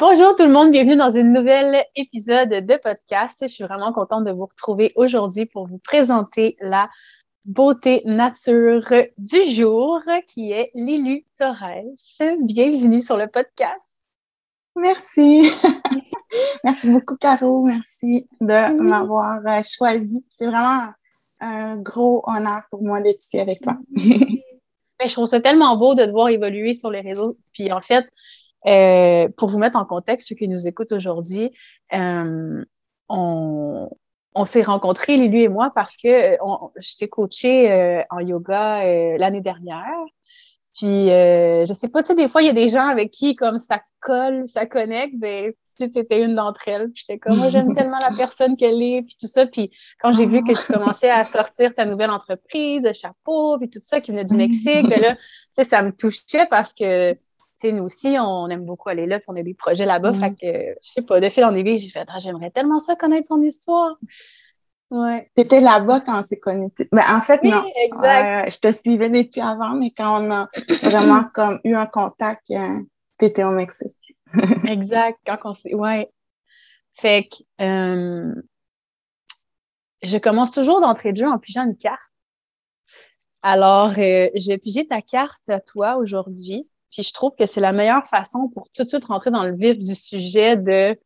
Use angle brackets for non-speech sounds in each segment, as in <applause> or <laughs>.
Bonjour tout le monde, bienvenue dans un nouvel épisode de podcast. Je suis vraiment contente de vous retrouver aujourd'hui pour vous présenter la beauté nature du jour qui est Lilu Torres. Bienvenue sur le podcast. Merci. <laughs> Merci beaucoup, Caro. Merci de m'avoir euh, choisi. C'est vraiment un gros honneur pour moi d'être ici avec toi. Mais <laughs> je trouve ça tellement beau de te voir évoluer sur les réseaux. Puis en fait, euh, pour vous mettre en contexte, ceux qui nous écoutent aujourd'hui, euh, on, on s'est rencontrés, Lulu et moi, parce que on, je t'ai coachée euh, en yoga euh, l'année dernière. Puis, euh, je sais pas, tu sais, des fois, il y a des gens avec qui, comme ça colle, ça connecte, ben, tu étais une d'entre elles. Puis, j'étais comme, moi, j'aime <laughs> tellement la personne qu'elle est, puis tout ça. Puis, quand j'ai vu que tu commençais à sortir ta nouvelle entreprise, chapeau, puis tout ça qui venait du Mexique, ben là, tu sais, ça me touchait parce que nous aussi, on aime beaucoup aller là, puis on a des projets là-bas. Fait que, je sais pas, de fil en aiguille, j'ai fait, ah, j'aimerais tellement ça connaître son histoire. Ouais. T'étais là-bas quand on s'est connus. Mais en fait, non. je te suivais depuis avant, mais quand on a vraiment <coughs> comme eu un contact, tu euh, t'étais au Mexique. <laughs> exact. Quand on s'est. Ouais. Fait que euh, je commence toujours d'entrée de jeu en pigeant une carte. Alors, euh, je vais piger ta carte à toi aujourd'hui. Puis je trouve que c'est la meilleure façon pour tout de suite rentrer dans le vif du sujet de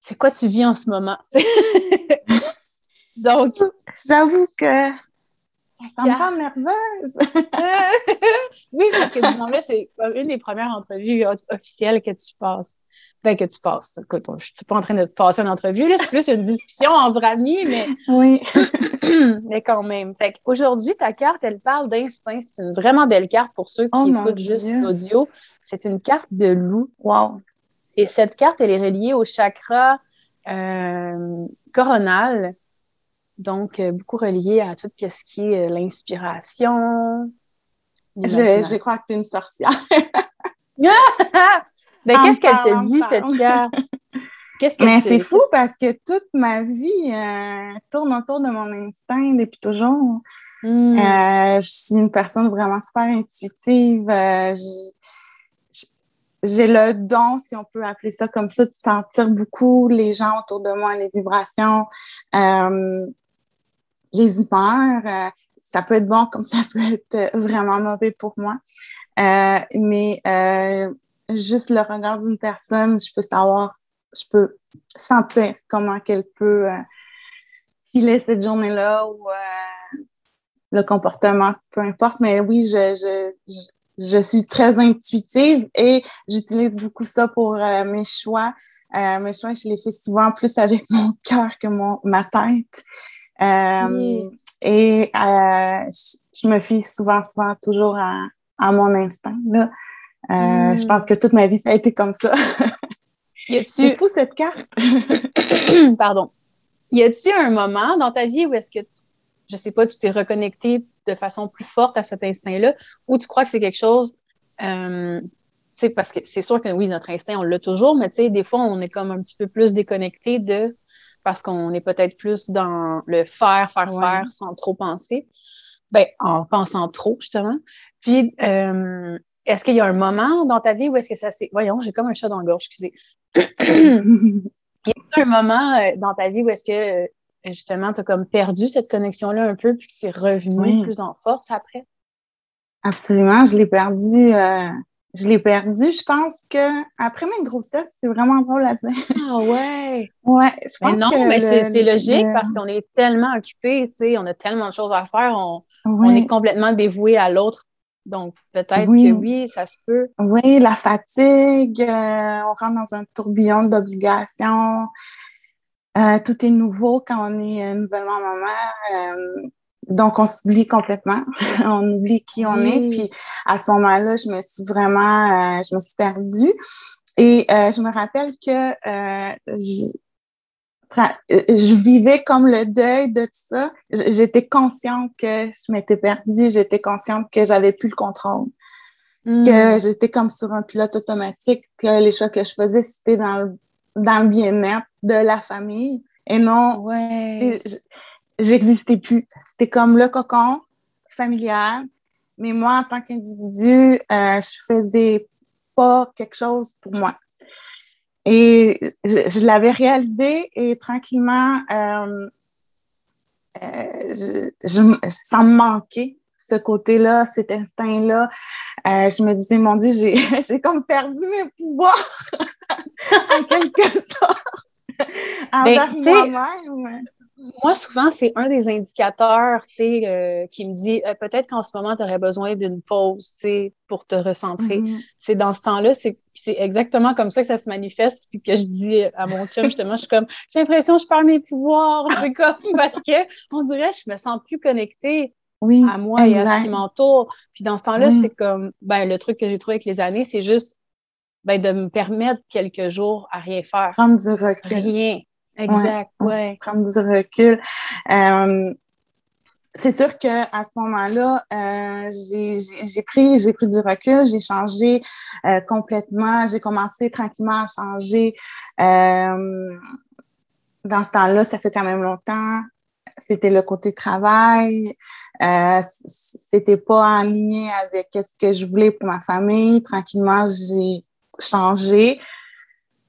c'est quoi tu vis en ce moment? <laughs> Donc. J'avoue que ça me rend nerveuse. <laughs> oui, parce que disons c'est une des premières entrevues officielles que tu passes. Ben, que tu passes. Écoute, je suis pas en train de passer une entrevue, là, c'est plus une discussion entre amis, mais. Oui. <laughs> <clears throat> mais quand même. Fait aujourd'hui, ta carte, elle parle d'instinct. C'est une vraiment belle carte pour ceux qui oh écoutent juste l'audio. C'est une carte de loup. Wow. Et cette carte, elle est reliée au chakra euh, coronal. Donc, euh, beaucoup relié à tout ce qui est euh, l'inspiration. Je, je crois que tu es une sorcière. <laughs> ben, qu'est-ce qu'elle te dit, cette carte? Qu'est-ce que Mais c'est fou parce que toute ma vie euh, tourne autour de mon instinct depuis toujours. Hmm. Euh, je suis une personne vraiment super intuitive. Euh, j'ai le don, si on peut appeler ça comme ça, de sentir beaucoup les gens autour de moi, les vibrations, les humeurs. ça peut être bon comme ça peut être vraiment mauvais pour moi. mais juste le regard d'une personne, je peux savoir je peux sentir comment qu'elle peut euh, filer cette journée-là ou euh, le comportement, peu importe. Mais oui, je, je, je, suis très intuitive et j'utilise beaucoup ça pour euh, mes choix. mes choix, je les fais souvent plus avec <laughs> mon cœur que mon, ma tête. Et je, me fie souvent, souvent toujours à, à mon instinct. Là. Je mm. pense que toute ma vie, ça a été comme ça. <laughs> C'est fou cette carte? <coughs> Pardon. Y a-t-il un moment dans ta vie où est-ce que, tu, je sais pas, tu t'es reconnecté de façon plus forte à cet instinct-là, ou tu crois que c'est quelque chose, euh, tu sais, parce que c'est sûr que oui, notre instinct, on l'a toujours, mais tu sais, des fois, on est comme un petit peu plus déconnecté de, parce qu'on est peut-être plus dans le faire, faire, faire sans trop penser. Ben, en pensant trop, justement. Puis, euh, est-ce qu'il y a un moment dans ta vie où est-ce que ça s'est. Voyons, j'ai comme un chat dans la gorge, excusez. <coughs> Il y a un moment euh, dans ta vie où est-ce que euh, justement tu as comme perdu cette connexion-là un peu puis que c'est revenu plus en force après? Absolument, je l'ai perdu. Euh, je l'ai perdu. Je pense que après ma grossesse, c'est vraiment drôle à dire. Ah ouais. Ouais, je pense mais non, mais c'est logique parce qu'on est tellement occupé, tu sais, on a tellement de choses à faire, on, on est complètement dévoué à l'autre donc, peut-être que oui, ça se peut. Oui, la fatigue, euh, on rentre dans un tourbillon d'obligations. Euh, tout est nouveau quand on est nouvellement maman. Euh, donc, on s'oublie complètement. <laughs> on oublie qui on est. Puis, à ce moment-là, je me suis vraiment, je me suis perdue. Et je me rappelle que euh, je vivais comme le deuil de tout ça. J'étais consciente que je m'étais perdue, j'étais consciente que j'avais plus le contrôle, hmm. que j'étais comme sur un pilote automatique, que les choix que je faisais, c'était dans le, dans le bien-être de la famille. Et non, ouais. j'existais plus. C'était comme le cocon familial. Mais moi, en tant qu'individu, euh, je faisais pas quelque chose pour moi. Et je, l'avais réalisé et tranquillement, euh, euh, je, ça me manquait ce côté-là, cet instinct-là. Euh, je me disais, mon Dieu, j'ai <laughs> comme perdu mes pouvoirs, <laughs> en quelque sorte, <laughs> ben, envers moi-même. Moi, souvent, c'est un des indicateurs euh, qui me dit euh, peut-être qu'en ce moment, tu aurais besoin d'une pause pour te recentrer. Mm-hmm. C'est dans ce temps-là, c'est exactement comme ça que ça se manifeste. Puis que je dis à mon chum, justement, je suis comme j'ai l'impression que je perds mes pouvoirs. C'est comme <laughs> parce que on dirait je me sens plus connectée à moi et à ce qui m'entoure. Puis dans ce temps-là, c'est comme ben, le truc que j'ai trouvé avec les années, c'est juste ben, de me permettre quelques jours à rien faire. Prendre du recul. Rien. Exact, ouais. Prendre du recul. Euh, c'est sûr que à ce moment-là, euh, j'ai pris j'ai pris du recul, j'ai changé euh, complètement, j'ai commencé tranquillement à changer. Euh, dans ce temps-là, ça fait quand même longtemps. C'était le côté travail. Euh, c'était pas en ligne avec ce que je voulais pour ma famille. Tranquillement, j'ai changé.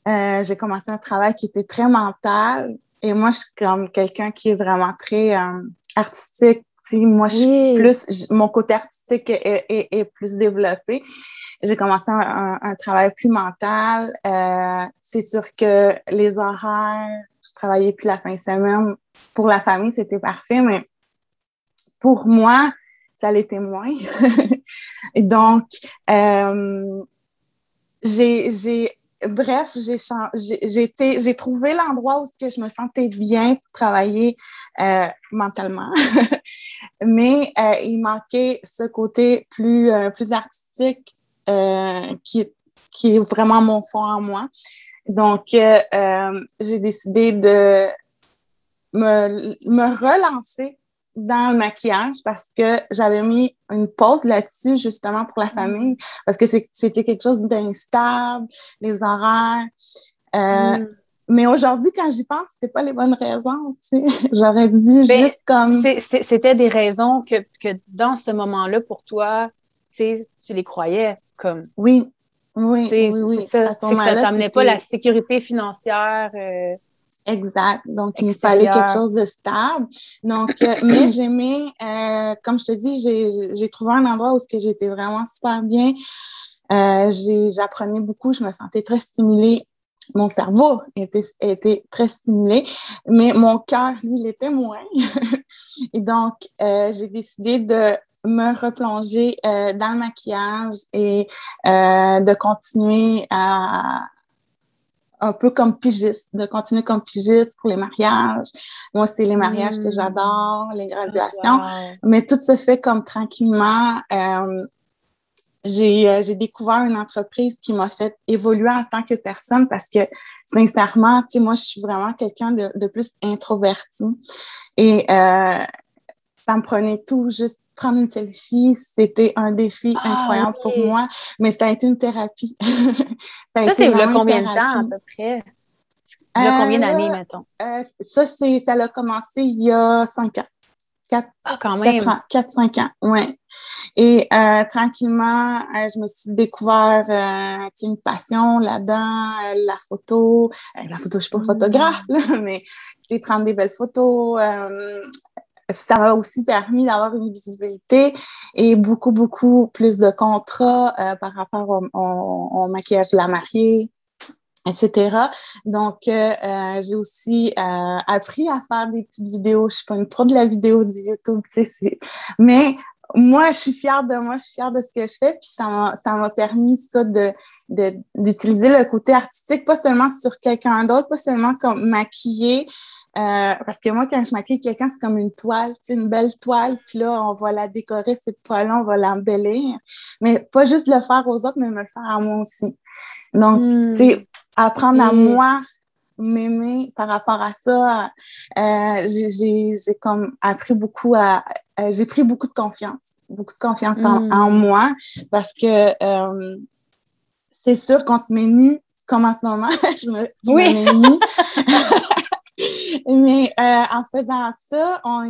Euh, j'ai commencé un travail qui était très mental. Et moi, je suis comme quelqu'un qui est vraiment très euh, artistique. moi, je suis plus, mon côté artistique est, est, plus développé. J'ai commencé un, un, travail plus mental. Euh, c'est sûr que les horaires, je travaillais plus la fin de semaine. Pour la famille, c'était parfait, mais pour moi, ça l'était moins. <laughs> Et donc, j'ai bref, j'ai trouvé l'endroit où je me sentais bien pour travailler euh, mentalement, <laughs> mais euh, il manquait ce côté plus euh, plus artistique qui qui est vraiment mon fond en moi. Donc j'ai décidé de me, me relancer dans le maquillage parce que j'avais mis une pause là-dessus justement pour la mm. famille parce que c'était quelque chose d'instable, les horaires. Euh, mm. Mais aujourd'hui, quand j'y pense, c'était pas les bonnes raisons. Tu sais. <laughs> J'aurais dû ben, juste comme. C'était des raisons que, que dans ce moment-là, pour toi, tu sais, tu les croyais comme. Oui, oui, oui, oui. Ça, que ça t'amenait pas la sécurité financière. Euh, Exact. Donc, il me fallait quelque chose de stable. Donc, euh, <clears throat> mais j'aimais, euh, comme je te dis, j'ai trouvé un endroit où j'étais vraiment super bien. Euh, J'apprenais beaucoup, je me sentais très stimulée. Mon cerveau était, était très stimulé, mais mon cœur, lui, il était moins. <laughs> et donc, euh, j'ai décidé de me replonger euh, dans le maquillage et de continuer à, un peu comme pigiste, de continuer comme pigiste pour les mariages. Moi, c'est les mariages que hmm. j'adore, les graduations. Mais tout se fait comme tranquillement. Euh, euh, j'ai découvert une entreprise qui m'a fait évoluer en tant que personne parce que, sincèrement, tu sais, moi, je suis vraiment quelqu'un de, de, plus introverti. Et euh, ça me prenait tout juste prendre une selfie, c'était un défi ah, incroyable pour moi, mais ça a été une thérapie. <laughs> ça, c'est le combien de temps à peu près? Il y a combien d'années, euh, mettons? Euh, ça, c'est, ça a commencé il y a cinq ans. Quatre, ah, quand même. 4, 5 ans, ouais. Et euh, tranquillement, je me suis découvert une passion là-dedans, la photo. la photo, je suis pas photographe, là, <laughs> mais prendre des belles photos, ça m'a aussi permis d'avoir une visibilité et beaucoup, beaucoup plus de contrats euh, par rapport au, maquillage de la mariée, etc. Donc, euh, euh, j'ai aussi appris à faire des petites vidéos. Je suis pas une pro de la vidéo du YouTube, tu sais, mais moi, je suis fière de moi, je suis fière de ce que je fais, puis ça m'a permis ça d'utiliser le côté artistique, pas seulement sur quelqu'un d'autre, pas seulement comme maquiller, euh, parce que moi, quand je maquille quelqu'un, c'est comme une toile, une belle toile, puis là, on va la décorer, cette toile-là, on va l'embellir. Mais pas juste le faire aux autres, mais me le faire à moi aussi. Donc, hmm. tu sais, apprendre à moi m'aimer par rapport à ça, euh, j'ai comme appris beaucoup à... Euh, j'ai pris beaucoup de confiance, beaucoup de confiance en, hmm. moi, parce que c'est sûr qu'on se met nu, comme en ce moment, <laughs> je me, je oui. me mets nu. <laughs> Mais euh, en faisant ça, on,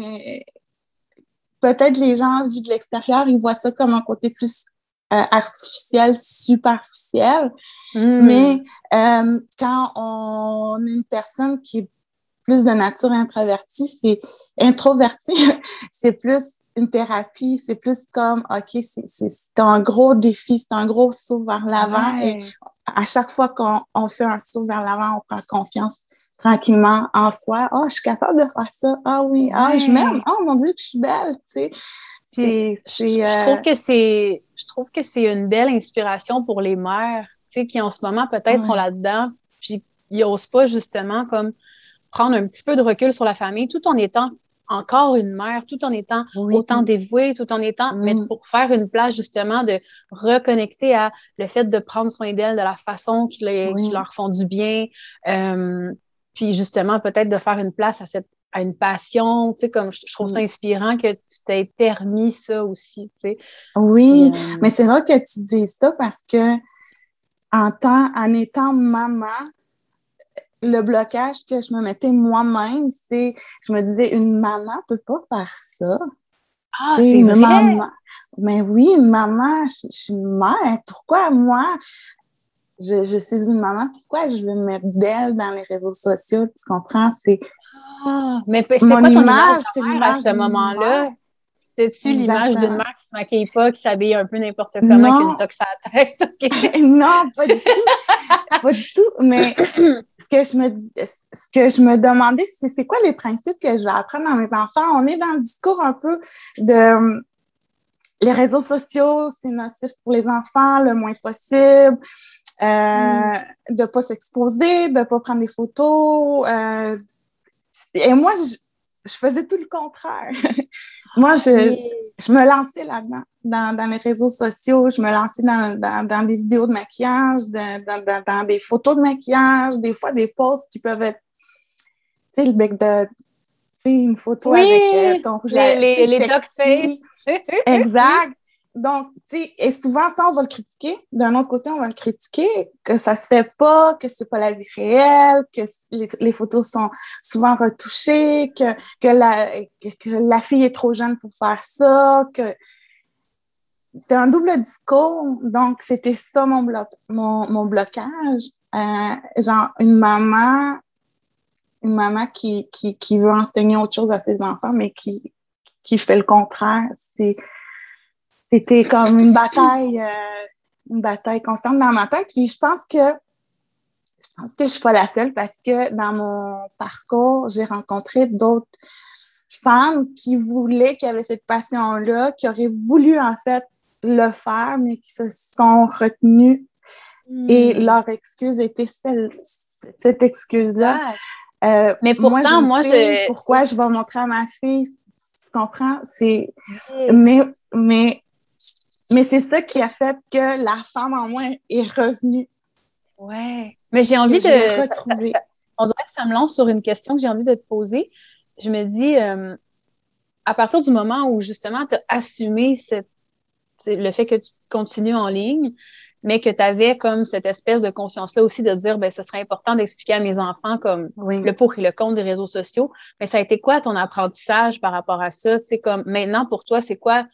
peut-être les gens vus de l'extérieur, ils voient ça comme un côté plus euh, artificielle, superficielle. Hmm. Mais euh, quand on est une personne qui est plus de nature introvertie, c'est introvertie, <laughs> c'est plus une thérapie, c'est plus comme, OK, c'est un gros défi, c'est un gros saut vers l'avant. Et à chaque fois qu'on fait un saut vers l'avant, on prend confiance tranquillement en soi. Oh, je suis capable de faire ça. Ah oui, ah, je m'aime. Oh mon Dieu, que je suis belle, tu sais. je, euh, trouve que c'est, je trouve que c'est une belle inspiration pour les mères, tu sais, qui en ce moment peut-être sont là-dedans, puis ils n'osent pas justement comme prendre un petit peu de recul sur la famille, tout en étant encore une mère, tout en étant autant dévouée, tout en étant, mais pour faire une place justement de reconnecter à le fait de prendre soin d'elle de la façon qui, leur font du bien, euh, puis justement peut-être de faire une place à cette à une passion, tu sais, comme je, trouve ça inspirant que tu t'aies permis ça aussi, tu sais. Oui, euh, mais c'est vrai que tu dis ça parce que en, temps, en étant maman, le blocage que je me mettais moi-même, c'est, je me disais, une maman peut pas faire ça. Ah, c'est une maman. Mais oui, une maman, je, suis une mère. Pourquoi moi, je, je, suis une maman, pourquoi je vais me mettre d'elle dans les réseaux sociaux? Tu comprends? C'est. Ah, mais c'est quoi ton image, à ce moment-là? C'était-tu l'image d'une mère qui se maquille pas, qui s'habille un peu n'importe comment, qui a une tox à la tête? <laughs> <laughs> non, pas du tout. pas du tout. Mais ce que je me, ce que je me demandais, c'est c'est quoi les principes que je vais apprendre à mes enfants? On est dans le discours un peu de les réseaux sociaux, c'est nocif pour les enfants le moins possible. Euh, mm. de pas s'exposer, de pas prendre des photos. Euh, et moi, je, je faisais tout le contraire. <laughs> Moi, je, je, me lançais là-dedans, dans, dans, les réseaux sociaux, je me lançais dans, dans, dans des vidéos de maquillage, dans, dans, des photos de maquillage, des fois des posts qui peuvent être, tu sais, le bec de, une photo avec euh, ton rouge les, les, les <laughs> exact. Donc, tu sais, et souvent, ça, on va le critiquer. D'un autre côté, on va le critiquer, que ça se fait pas, que c'est pas la vie réelle, que les, photos sont souvent retouchées, que, que, la, que, la fille est trop jeune pour faire ça, que c'est un double discours. Donc, c'était ça mon, mon, mon blocage. Euh, genre, une maman, une maman qui, qui, qui veut enseigner autre chose à ses enfants, mais qui, qui fait le contraire. C'est c'était comme une bataille, euh, une bataille constante dans ma tête. Puis je pense que je pense que je suis pas la seule parce que dans mon parcours, j'ai rencontré d'autres femmes qui voulaient, qui avaient cette passion-là, qui auraient voulu en fait le faire, mais qui se sont retenues. Et hmm. leur excuse était celle, cette excuse-là. Euh, mais pourtant, moi, je, Pourquoi je vais montrer à ma fille, tu comprends? C'est. Mais, mais mais c'est ça qui a fait que la femme en moi est revenue. Ouais. Mais j'ai envie de. on dirait que ça me lance sur une question que j'ai envie de te poser. Je me dis, euh, à partir du moment où justement tu as assumé cette, le fait que tu continues en ligne, mais que tu avais comme cette espèce de conscience-là aussi de dire, ben, ce serait important d'expliquer à mes enfants comme le pour et le contre des réseaux sociaux. Mais ça a été quoi ton apprentissage par rapport à ça? Tu sais, comme maintenant pour toi, c'est quoi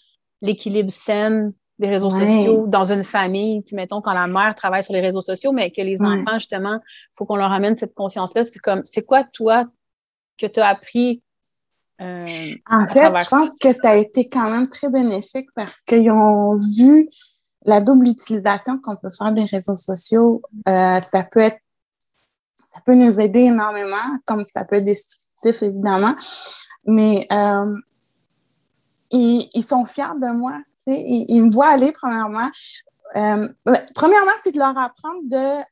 l'équilibre sain des réseaux sociaux dans une famille, mettons quand la mère travaille sur les réseaux sociaux, mais que les enfants, justement, il faut qu'on leur amène cette conscience-là. C'est comme, c'est quoi, toi, que tu as appris? Euh, en fait, je pense que ça a été quand même très bénéfique parce qu'ils ont vu la double utilisation qu'on peut faire des réseaux sociaux. Euh, ça peut être, ça peut nous aider énormément, comme ça peut être destructif, évidemment. Mais euh, ils, ils sont fiers de moi ils, me voient aller, premièrement. Euh, premièrement, c'est de leur apprendre de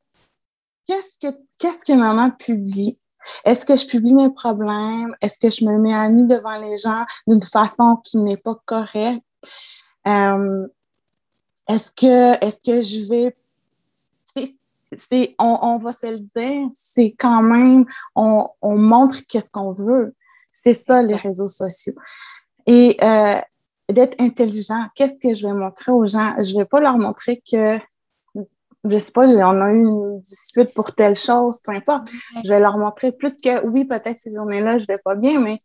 qu'est-ce que qu'est-ce que maman publie. Est-ce que je publie mes problèmes? Est-ce que je me mets à nu devant les gens d'une façon qui n'est pas correcte? Euh, est-ce que est-ce que je vais on, on, va se le dire, c'est quand même, on, on montre qu'est-ce qu'on veut. C'est ça, les réseaux sociaux. Et euh, d'être intelligent. Qu'est-ce que je vais montrer aux gens? Je ne vais pas leur montrer que, je sais pas, on a eu une dispute pour telle chose, peu importe. Je vais leur montrer plus que, oui, peut-être ces journées-là, je vais pas bien, mais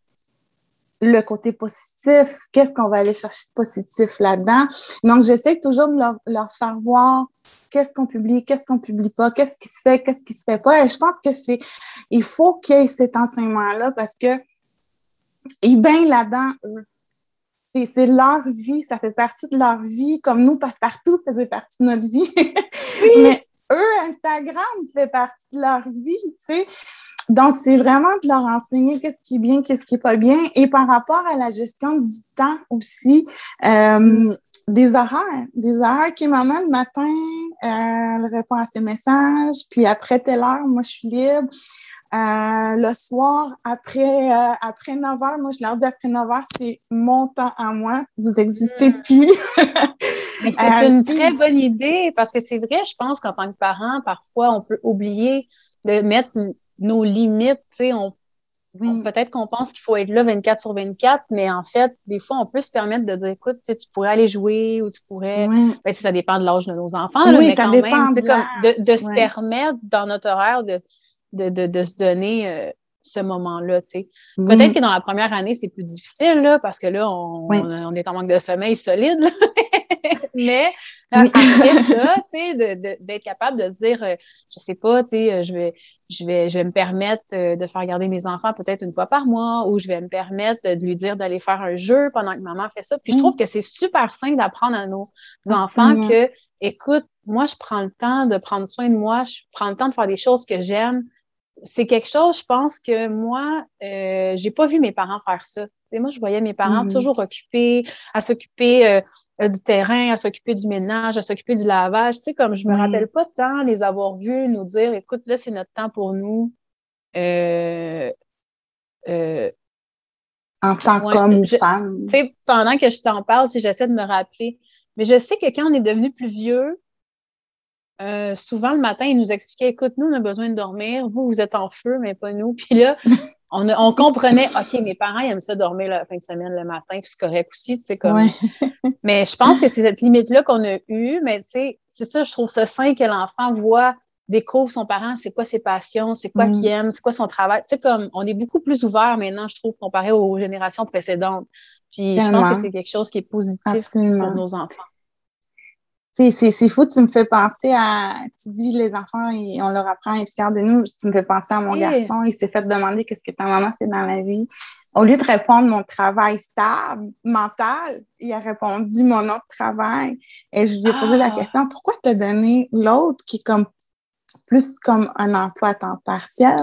le côté positif, qu'est-ce qu'on va aller chercher de positif là-dedans? Donc, j'essaie toujours de leur, faire voir qu'est-ce qu'on publie, qu'est-ce qu'on publie pas, qu'est-ce qui se fait, qu'est-ce qui se fait pas. Et je pense que c'est, il faut qu'il y ait cet enseignement-là parce que ils baignent là-dedans, eux. C'est leur vie, ça fait partie de leur vie, comme nous, parce que partout faisait partie de notre vie. Oui <laughs> eux, Instagram fait partie de leur vie, tu sais. Donc, c'est vraiment de leur enseigner qu'est-ce qui est bien, qu'est-ce qui est pas bien. Et par rapport à la gestion du temps aussi, euh, des horaires, des horaires qui, maman, le matin, euh, elle répond à ses messages, puis après telle heure, moi, je suis libre. Euh, le soir, après, euh, après 9 heures, moi, je leur dis après 9 heures, c'est mon temps à moi. Vous n'existez hmm. plus. <laughs> c'est euh, une très bonne idée parce que c'est vrai, je pense qu'en tant que parent, parfois, on peut oublier de mettre nos limites. Tu sais, on, peut-être qu'on pense qu'il faut être là 24 sur 24, mais en fait, des fois, on peut se permettre de dire, écoute, tu, tu pourrais aller jouer ou tu pourrais. Ben, ça dépend de l'âge de nos enfants, mais quand même, de, comme de, de se permettre dans notre horaire de de, de, se donner euh, ce moment-là. Peut-être que dans la première année, c'est plus difficile là, parce que là, on, on, est en manque de sommeil solide. <laughs> Mais après <laughs> ça, d'être capable de se dire, euh, je sais pas, euh, je vais, je, vais, je vais me permettre de faire garder mes enfants peut-être une fois par mois ou je vais me permettre de lui dire d'aller faire un jeu pendant que maman fait ça. Puis je trouve que c'est super simple d'apprendre à nos enfants que, écoute, moi, je prends le temps de prendre soin de moi, je prends le temps de faire des choses que j'aime, c'est quelque chose, je pense que moi, euh, j'ai pas vu mes parents faire ça. moi, je voyais mes parents mm-hmm. toujours occupés, à s'occuper euh, euh, du terrain, à s'occuper du ménage, à s'occuper du lavage. Tu sais, comme je me rappelle pas tant les avoir vus nous dire, écoute, là, c'est notre temps pour nous. Euh, en tant qu'homme ou femme. Pendant que je t'en parle, si j'essaie de me rappeler. Mais je sais que quand on est devenu plus vieux, euh, souvent le matin, il nous expliquait écoute, nous, on a besoin de dormir, vous, vous êtes en feu, mais pas nous. <laughs> Puis là, on, on comprenait OK, mes parents ils aiment ça dormir la fin de semaine le matin, puis c'est correct aussi, tu sais, comme. <laughs> mais je pense que c'est cette limite-là qu'on a eue, mais tu sais, c'est ça, je trouve ça sain que l'enfant voit découvre son parent, c'est quoi ses passions, c'est quoi mm. qu'il aime, c'est quoi son travail. Tu sais, comme on est beaucoup plus ouvert maintenant, je trouve, comparé aux générations précédentes. Puis je pense que c'est quelque chose qui est positif pour nos enfants c'est fou, tu me fais penser à, tu dis les enfants, on leur apprend à être fiers de nous, tu me fais penser à mon garçon, il s'est fait demander qu'est-ce que ta maman fait dans la vie. Au lieu de répondre mon travail stable, mental, il a répondu mon autre travail. Et je lui ai posé la ah! question, pourquoi t'as donné l'autre qui est comme plus comme un emploi à temps partiel?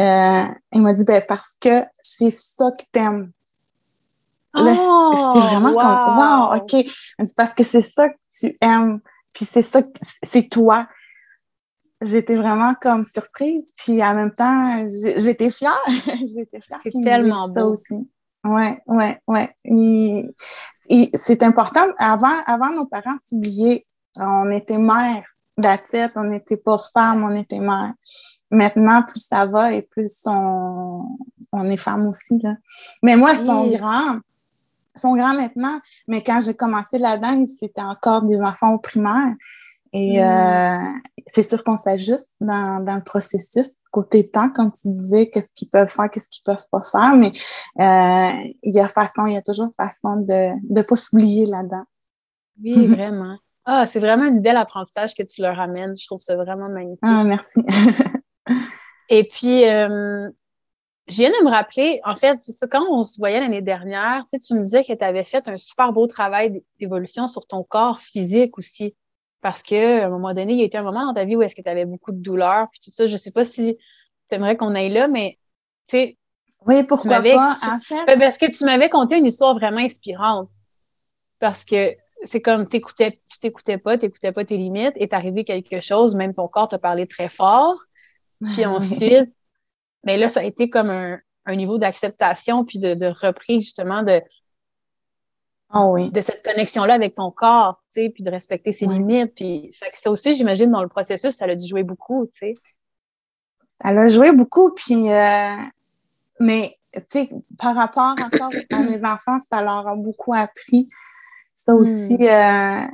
Euh, il m'a dit, ben, parce que c'est ça que t'aimes. Oh, J'étais vraiment comme, wow, OK. Parce que c'est ça que tu aimes, puis c'est ça, c'est toi. J'étais vraiment comme surprise, puis en même temps, j'étais fière. <laughs> j'étais fière. C'est tellement beau. Ça aussi. Ouais, ouais, ouais. C'est important. Avant, avant, nos parents s'oubliaient. On était mère tête, on n'était pas femme, on était mère. Maintenant, plus ça va et plus on, on est femme aussi. Là. Mais moi, ils sont grands sont grands maintenant, mais quand j'ai commencé là-dedans, c'était encore des enfants au primaire. Et mm. euh, c'est sûr qu'on s'ajuste dans, dans, le processus, côté temps, comme tu disais, qu'est-ce qu'ils peuvent faire, qu'est-ce qu'ils peuvent pas faire, mais euh, il y a façon, il y a toujours façon de ne pas s'oublier là-dedans. Oui, <laughs> vraiment. Ah, c'est vraiment une belle apprentissage que tu leur amènes. Je trouve ça vraiment magnifique. Ah, merci. <laughs> Et puis, euh, je viens de me rappeler, en fait, c'est ça, quand on se voyait l'année dernière, tu, sais, tu me disais que tu avais fait un super beau travail d'évolution sur ton corps physique aussi. Parce qu'à un moment donné, il y a été un moment dans ta vie où est-ce que tu avais beaucoup de douleurs, puis tout ça. Je sais pas si tu aimerais qu'on aille là, mais tu sais. Oui, pourquoi pas, en fait. Ben, parce que tu m'avais conté une histoire vraiment inspirante. Parce que c'est comme t'écoutais, tu t'écoutais pas, t'écoutais pas tes limites, est arrivé quelque chose, même ton corps t'a parlé très fort. Puis <laughs> ensuite, mais là, ça a été comme un, niveau d'acceptation puis de, reprise justement de, ah oui. de cette connexion-là avec ton corps, tu sais, puis de respecter ses limites. Puis, fait que ça aussi, j'imagine, dans le processus, ça a dû jouer beaucoup, tu sais. Ça a joué beaucoup, puis, euh, mais, tu sais, par rapport encore à mes enfants, ça leur a beaucoup appris. Ça hmm. aussi, euh,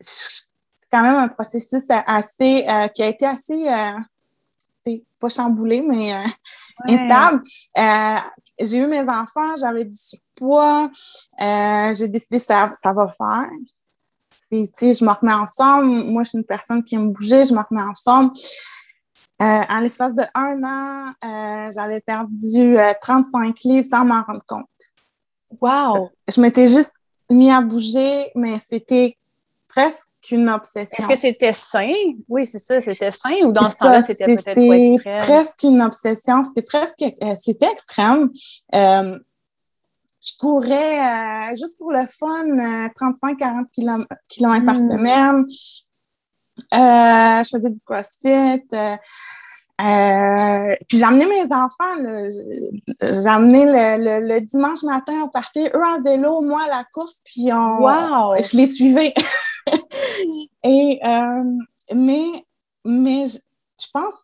c'est quand même un processus assez, euh, qui a été assez pas chamboulée, mais instable. j'ai eu mes enfants, j'avais du surpoids. j'ai décidé que ça, ça va faire. sais, je me remets en forme. Moi, je suis une personne qui aime bouger, je me remets en forme. en l'espace de un an, j'avais perdu 35 livres sans m'en rendre compte. Wow! Je m'étais juste mis à bouger, mais c'était presque une obsession. Est-ce que c'était sain? Oui, c'est ça, c'était sain ou dans ce temps-là, c'était peut-être extrême? presque une obsession, c'était presque, euh, c'était extrême. Euh, je courais euh, juste pour le fun 35-40 km, par hmm. semaine. je faisais du crossfit. Euh, puis j'amenais mes enfants, j'amenais le, le, le, dimanche matin, on partait, eux en vélo, moi à la course, puis on, je les suivais. <laughs> Et, euh, mais, mais je, pense,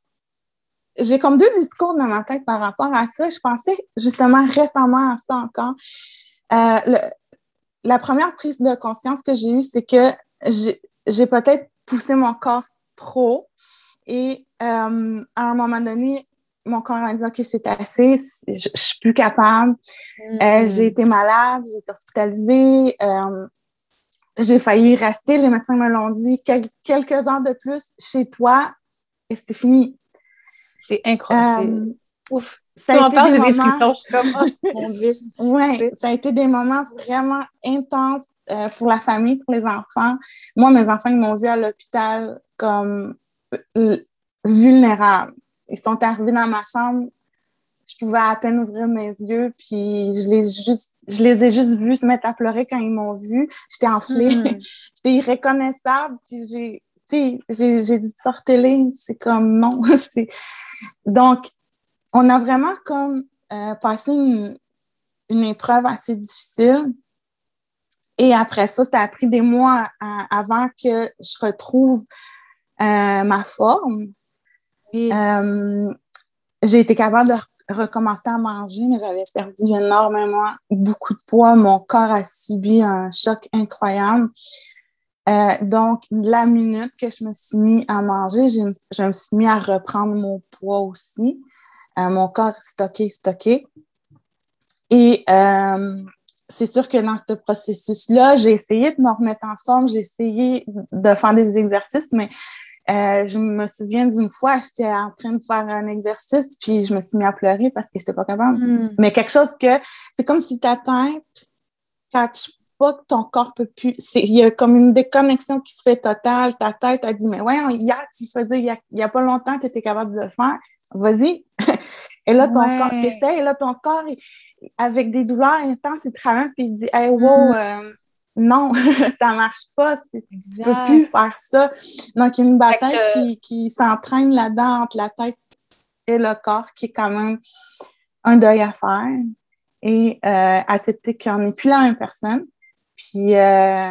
j'ai comme deux discours dans ma tête par rapport à ça. Je pensais justement récemment à ça encore. Euh, la première prise de conscience que j'ai eue, c'est que j'ai peut-être poussé mon corps trop et euh, à un moment donné, mon corps a dit OK, c'est assez, je, ne suis plus capable. Euh, mm. j'ai été malade, j'ai été hospitalisée. Euh, j'ai failli rester. Les médecins me l'ont dit quelques heures de plus chez toi et c'était fini. C'est incroyable. Ouf. Ça a été des moments... <laughs> Oui, ça a été des moments vraiment intenses pour la famille, pour les enfants. Moi, mes enfants, ils m'ont vu à l'hôpital comme vulnérables. Ils sont arrivés dans ma chambre, je pouvais à peine ouvrir mes yeux, puis je les, juste, je les ai juste vus se mettre à pleurer quand ils m'ont vu. J'étais enflée, mm. <laughs> j'étais irreconnaissable, puis j'ai j'ai dit sortez-les, c'est comme non. <laughs> Donc, on a vraiment comme euh, passé une, une, épreuve assez difficile. Et après ça, ça a pris des mois avant que je retrouve euh, ma forme. Euh, j'ai été capable de recommencer à manger, mais j'avais perdu énormément, beaucoup de poids. Mon corps a subi un choc incroyable. Euh, donc, la minute que je me suis mis à manger, je, me suis mis à reprendre mon poids aussi. mon corps stocké, stocké. Et c'est sûr que dans ce processus-là, j'ai essayé de me remettre en forme, j'ai essayé de faire des exercices, mais euh, je me souviens d'une fois, j'étais en train de faire un exercice, puis je me suis mis à pleurer parce que je n'étais pas capable. Hmm. Mais quelque chose que, c'est comme si ta tête catch pas que ton corps peut plus. Il y a comme une déconnexion qui se fait totale. Ta tête a dit, mais ouais, hier, tu le faisais, il n'y a, pas longtemps, tu étais capable de le faire. Vas-y. <laughs> et là, ton corps, t'essaies, et là, ton corps, avec des douleurs intenses, il travaille, puis il dit, hey, wow, hmm. euh, non, <laughs> ça marche pas, tu peux plus faire ça. Donc, il y a une bataille qui, qui s'entraîne là-dedans entre la tête et le corps, qui est quand même un deuil à faire. Et euh, accepter qu'on n'est plus la même personne. Puis euh,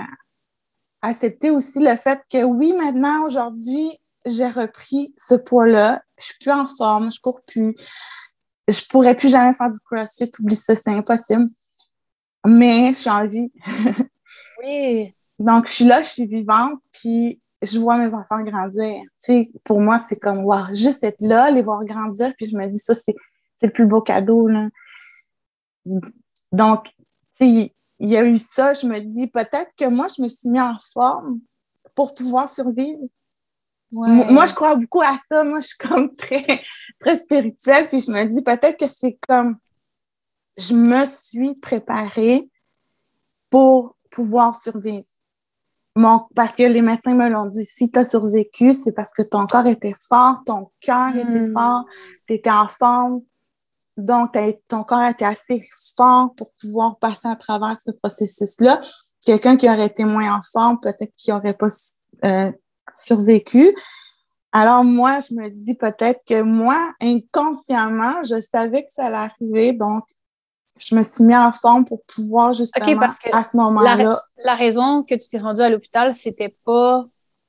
accepter aussi le fait que oui, maintenant, aujourd'hui, j'ai repris ce poids-là. Je suis plus en forme, je cours plus. Je pourrais plus jamais faire du crossfit, oublie ça, c'est impossible. Mais je suis en vie. <laughs> Oui. Donc, je suis là, je suis vivante, puis je vois mes enfants grandir. Tu sais, pour moi, c'est comme, wow, juste être là, les voir grandir, puis je me dis, ça, c'est le plus beau cadeau, là. Donc, tu sais, il y a eu ça, je me dis, peut-être que moi, je me suis mis en forme pour pouvoir survivre. Moi, je crois beaucoup à ça. Moi, je suis comme <laughs> très, très spirituelle, puis je me dis, peut-être que c'est comme, je me suis préparée pour pouvoir survivre. parce que les médecins me l'ont dit, si tu as survécu, c'est parce que ton corps était fort, ton cœur était hmm. fort, tu étais en forme. Donc, ton corps était assez fort pour pouvoir passer à travers ce processus-là. Quelqu'un qui aurait été moins en forme, peut-être qu'il n'aurait pas euh, survécu. Alors, moi, je me dis peut-être que moi, inconsciemment, je savais que ça allait arriver. Donc, je me suis mis en forme pour pouvoir justement à ce moment-là. La, raison que tu t'es rendue à l'hôpital, c'était pas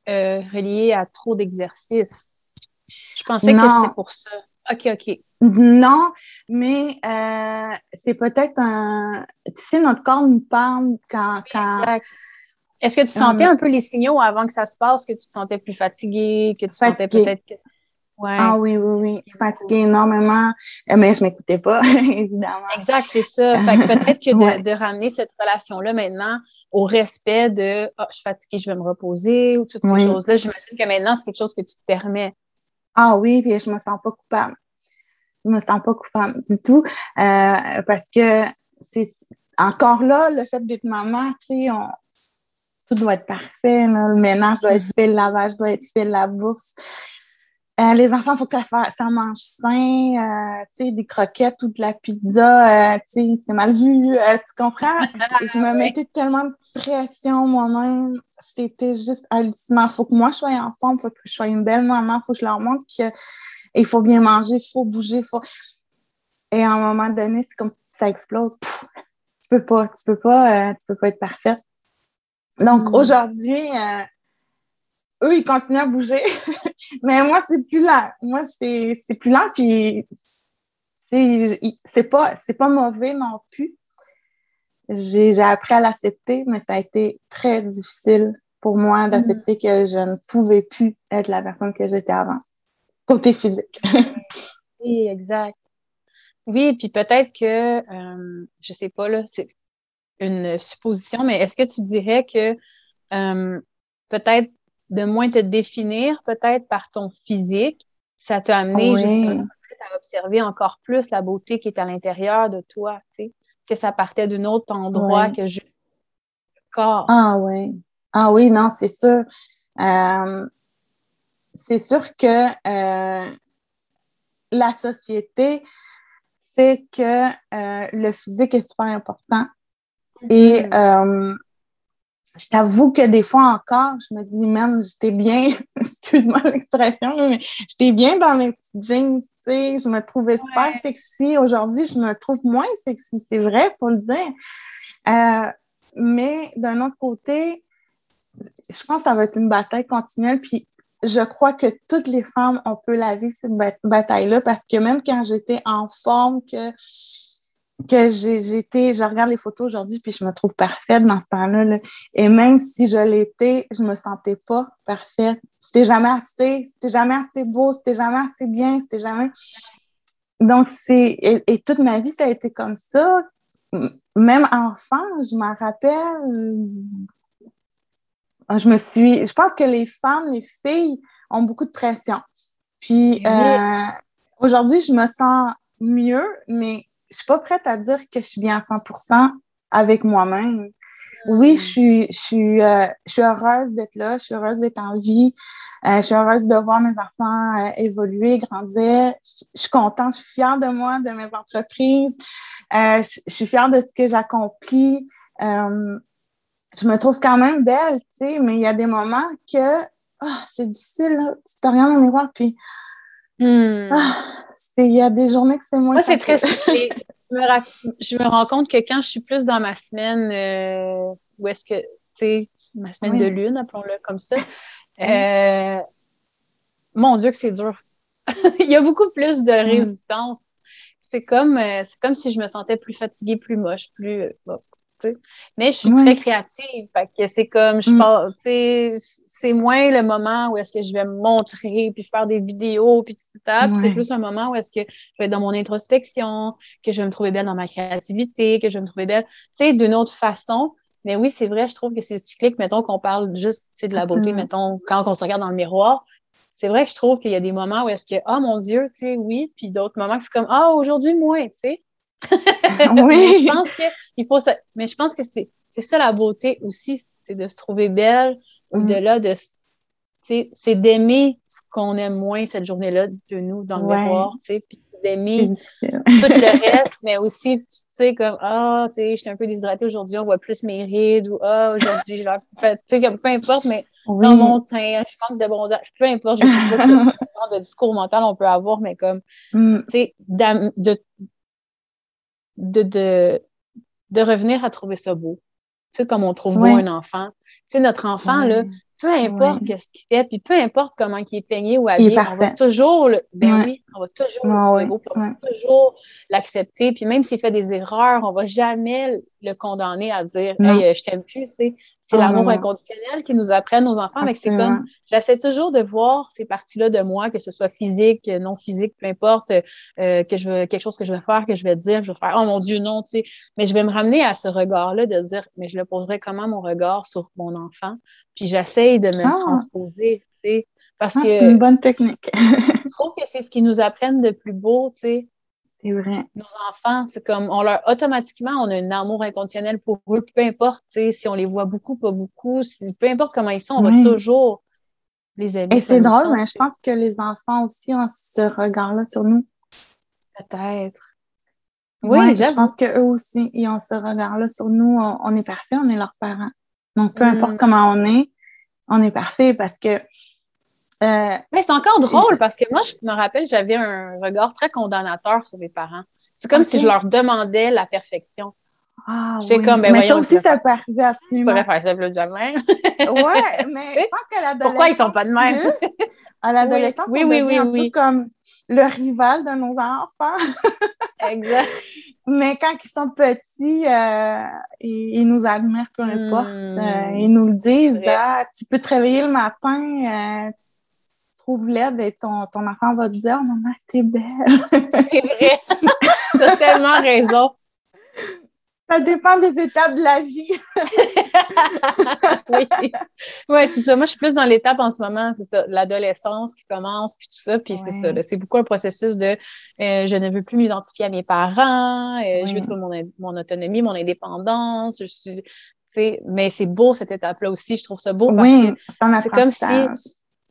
euh, relié à trop d'exercices. Je pensais que c'était pour ça. OK, OK. Non, mais euh, c'est peut-être un. Tu sais, notre corps nous parle quand. Est-ce que tu sentais euh, un peu les signaux avant que ça se passe, que tu te sentais plus fatiguée, que tu sentais peut-être que. Ah oui, oui, oui. Fatiguée énormément, euh, mais je m'écoutais pas, <laughs> évidemment. Exact, c'est ça. Fait que peut-être que de, ramener cette relation-là maintenant au respect de oh, je suis fatiguée, je vais me reposer ou toutes ces choses-là. J'imagine que maintenant, c'est quelque chose que tu te permets. Ah oui, puis je me sens pas coupable. Je me sens pas coupable du tout. Euh, parce que c'est encore là, le fait d'être maman, tu sais, tout doit être parfait. Le ménage doit être mm-hmm. fait, le lavage doit être fait, la bouffe. Euh, les enfants, il faut que ça, ça mange sain, euh, tu sais, des croquettes ou de la pizza, euh, tu sais, c'est mal vu, tu comprends? je me mettais tellement de pression moi-même, c'était juste hallucinant. Il faut que moi, je sois en forme, il faut que je sois une belle maman, il faut que je leur montre qu'il faut bien manger, il faut bouger, faut... Et à un moment donné, c'est comme ça explose. tu peux pas, tu peux pas, tu peux pas être parfaite. Donc, mm. aujourd'hui, eux, ils continuent à bouger. <laughs> Mais moi, c'est plus lent. Moi, c'est plus lent, puis c'est pas, pas mauvais non plus. J'ai appris à l'accepter, mais ça a été très difficile pour moi d'accepter que je ne pouvais plus être la personne que j'étais avant, côté physique. <laughs> oui, exact. Oui, puis peut-être que, euh, je sais pas, là, c'est une supposition, mais est-ce que tu dirais que euh, peut-être de moins te définir peut-être par ton physique, ça t'a amené justement à observer encore plus la beauté qui est à l'intérieur de toi, tu sais, que ça partait d'un autre endroit que je... le corps. Ah oui. Ah oui, non, c'est sûr. Euh, c'est sûr que euh, la société fait que euh, le physique est super important. Et mm-hmm je t'avoue que des fois encore, je me dis, même, j'étais bien, <laughs> excuse-moi l'expression, mais j'étais bien dans mes petites jeans, tu sais, je me trouvais super sexy. Aujourd'hui, je me trouve moins sexy, c'est vrai, pour le dire. Euh, mais d'un autre côté, je pense que ça va être une bataille continuelle. Puis je crois que toutes les femmes, on peut la vivre, cette bataille-là, parce que même quand j'étais en forme, que que j'ai été, je regarde les photos aujourd'hui, puis je me trouve parfaite dans ce temps-là. Et même si je l'étais, je me sentais pas parfaite. C'était jamais assez, c'était jamais assez beau, c'était jamais assez bien, c'était jamais. Donc, c'est. Et, toute ma vie, ça a été comme ça. Même enfant, je m'en rappelle. Je me suis. Je pense que les femmes, les filles ont beaucoup de pression. Puis, euh, aujourd'hui, je me sens mieux, mais je suis pas prête à dire que je suis bien à 100% avec moi-même. Oui, je suis, je suis, euh, je suis heureuse d'être là, je suis heureuse d'être en vie, euh, je suis heureuse de voir mes enfants euh, évoluer, grandir. Je, suis contente, je suis fière de moi, de mes entreprises, je, suis fière de ce que j'accomplis. je me trouve quand même belle, tu sais, mais il y a des moments que oh, c'est difficile, là. tu te regardes dans le miroir, puis Hmm. Ah, il y a des journées que c'est moins. Moi, c'est très. <laughs> je, me rends compte que quand je suis plus dans ma semaine, euh, où est-ce que, tu sais, ma semaine de lune, appelons-le comme ça, euh, mon Dieu, que c'est dur. <laughs> il y a beaucoup plus de résistance. C'est comme, euh, c'est comme si je me sentais plus fatiguée, plus moche, plus. Mais je suis très créative. que c'est comme, je mm. c'est moins le moment où est-ce que je vais me montrer, puis faire des vidéos, puis tout ça. c'est plus un moment où est-ce que je vais être dans mon introspection, que je vais me trouver belle dans ma créativité, que je vais me trouver belle, tu sais, d'une autre façon. Mais oui, c'est vrai, je trouve que c'est cyclique, mettons qu'on parle juste de la beauté, mettons, quand on se regarde dans le miroir. C'est vrai que je trouve qu'il y a des moments où est-ce que, ah mon Dieu, tu sais, oui, puis d'autres moments que c'est comme, ah, aujourd'hui, moins, tu sais. <laughs> oui. je pense que il faut mais je pense que c'est ça la beauté aussi, c'est de se trouver belle au-delà mm. de c'est d'aimer ce qu'on aime moins cette journée-là de nous dans le miroir, tu sais, puis d'aimer tout le <laughs> reste, mais aussi, tu sais, comme, ah, tu sais, j'étais un peu déshydratée aujourd'hui, on voit plus mes rides, ou ah, aujourd'hui, j'ai l'air, tu sais, peu importe, mais dans mon teint, je manque de bronzage, peu importe, je sais pas <laughs> quel genre de discours mental on peut avoir, mais comme, mm. tu sais, de, de, de, de revenir à trouver ça beau. Tu sais, comme on trouve beau un enfant. Tu sais, notre enfant, là, peu importe qu'est-ce qu'il fait, puis peu importe comment il est peigné ou habillé, on va toujours le, ben oui, on va toujours le trouver beau, on va toujours l'accepter, puis même s'il fait des erreurs, on va jamais le condamner à dire Hey, euh, je t'aime plus. C'est l'amour inconditionnel qui nous apprennent nos enfants, c'est comme j'essaie toujours de voir ces parties-là de moi, que ce soit physique, non physique, peu importe, euh, que je veux quelque chose que je vais faire, que je vais dire, je vais faire Oh mon Dieu, non, tu sais. Mais je vais me ramener à ce regard-là de dire Mais je le poserai comment mon regard sur mon enfant? Puis j'essaie de me ah. transposer, tu sais. Parce ah, que. C'est une bonne technique. <laughs> je trouve que c'est ce qu'ils nous apprennent de plus beau, tu sais. C'est vrai. Nos enfants, c'est comme, on leur, automatiquement, on a un amour inconditionnel pour eux, peu importe, si on les voit beaucoup, pas beaucoup, peu importe comment ils sont, on va toujours les aimer. Et c'est drôle, mais je pense que les enfants aussi ont ce regard-là sur nous. Peut-être. Oui, je pense qu'eux aussi, ils ont ce regard-là sur nous. On, est parfait, on est leurs parents. Donc, peu importe mm. comment on est, on est parfait parce que euh, mais c'est encore drôle parce que moi, je me rappelle, j'avais un regard très condamnateur sur mes parents. C'est comme si je leur demandais la perfection. Ah, oui. comme, ben, mais ça aussi, ça peut arriver absolument. Je pourrais faire ça plus jamais. <laughs> ouais, mais je pense que l'adolescence. Pourquoi ils sont pas de même? <laughs> à l'adolescence, oui, oui, on oui, un peu comme le rival de nos enfants. <laughs> exact. Mais quand ils sont petits, euh, ils, nous admirent, peu importe. Hmm. Euh, ils nous le disent. Ah, tu peux te réveiller le matin, euh, trouves laide et ton, ton enfant va te dire oh, Maman, t'es belle. C'est vrai. <laughs> T'as tellement raison. Ça dépend des étapes de la vie. <laughs> oui. Ouais, c'est ça. Moi, je suis plus dans l'étape en ce moment, c'est ça, l'adolescence qui commence, puis tout ça. Puis c'est ça. C'est beaucoup un processus de euh, je ne veux plus m'identifier à mes parents, euh, je veux trouver mon, mon, autonomie, mon indépendance. Je suis, mais c'est beau cette étape-là aussi. Je trouve ça beau parce oui, que c'est comme si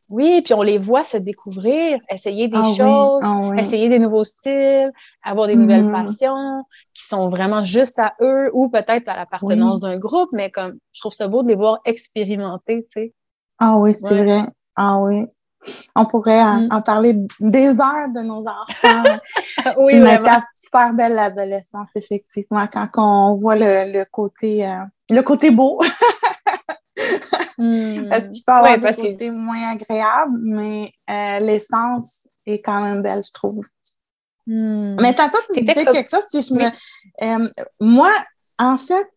oui, puis on les voit se découvrir, essayer des ah choses, ah essayer des nouveaux styles, avoir des nouvelles mm-hmm. passions qui sont vraiment juste à eux ou peut-être à l'appartenance d'un groupe, mais comme je trouve ça beau de les voir expérimenter, tu sais. Ah oui, c'est vrai. Ah oui. On pourrait en, mm. parler des heures de nos enfants. <laughs> oui, c'est une étape super belle l'adolescence, effectivement, quand on voit le, le côté euh, le côté beau. <laughs> Hmm. Parce qu'il peut avoir des côtés moins agréables, mais euh, l'essence est quand même belle, je trouve. Hmm. Mais tantôt, tu disais quelque chose, puis je me... Euh, moi, en fait,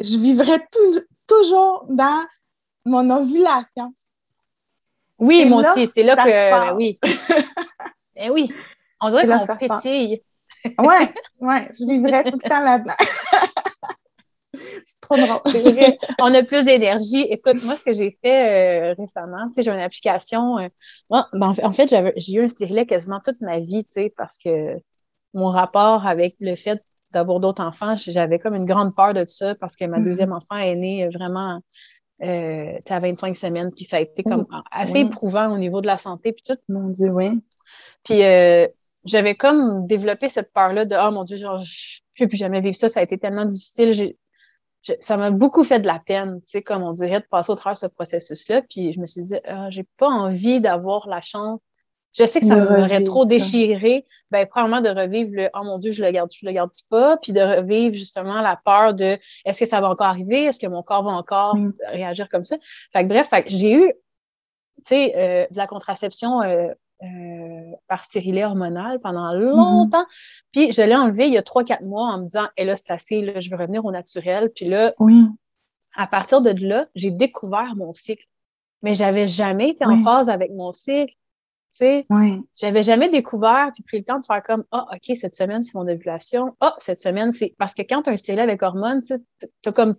je vivrais toujours dans mon ovulation. Oui, moi aussi, c'est là que... Ben oui. ben <laughs> oui, on dirait qu'on pétille. Oui, ouais, je vivrais tout le temps là-dedans. <laughs> <laughs> c'est trop drôle. On a plus d'énergie. Écoute, moi, ce que j'ai fait euh, récemment, tu sais, j'ai une application. Euh, ben, en fait, j'ai eu un stérilet quasiment toute ma vie, tu sais, parce que mon rapport avec le fait d'avoir d'autres enfants, j'avais comme une grande peur de ça parce que ma mm-hmm. deuxième enfant est née euh, vraiment euh, à 25 semaines, puis ça a été comme assez éprouvant au niveau de la santé, puis tout. Mon Dieu, oui. Puis j'avais comme développé cette peur-là de Oh mon Dieu, genre, je ne vais plus jamais vivre ça, ça a été tellement difficile ça m'a beaucoup fait de la peine, tu sais, comme on dirait, de passer au travers de ce processus-là. Puis je me suis dit, ah, j'ai pas envie d'avoir la chance. Je sais que ça m'aurait trop déchiré, ben, probablement de revivre le Oh mon Dieu, je le garde, je le garde pas, puis de revivre justement la peur de est-ce que ça va encore arriver? Est-ce que mon corps va encore réagir comme ça? Fait que bref, j'ai eu, tu sais, euh, de la contraception euh, euh, par stérilet hormonal pendant mm-hmm. longtemps. Puis je l'ai enlevé il y a trois, quatre mois en me disant, et là, c'est assez, là, je veux revenir au naturel. Puis là, oui. à partir de là, j'ai découvert mon cycle. Mais j'avais jamais été en phase avec mon cycle. Tu sais, oui. j'avais jamais découvert puis pris le temps de faire comme ah ok cette semaine c'est mon ovulation ah cette semaine c'est parce que quand tu as un stérilet avec hormones tu as comme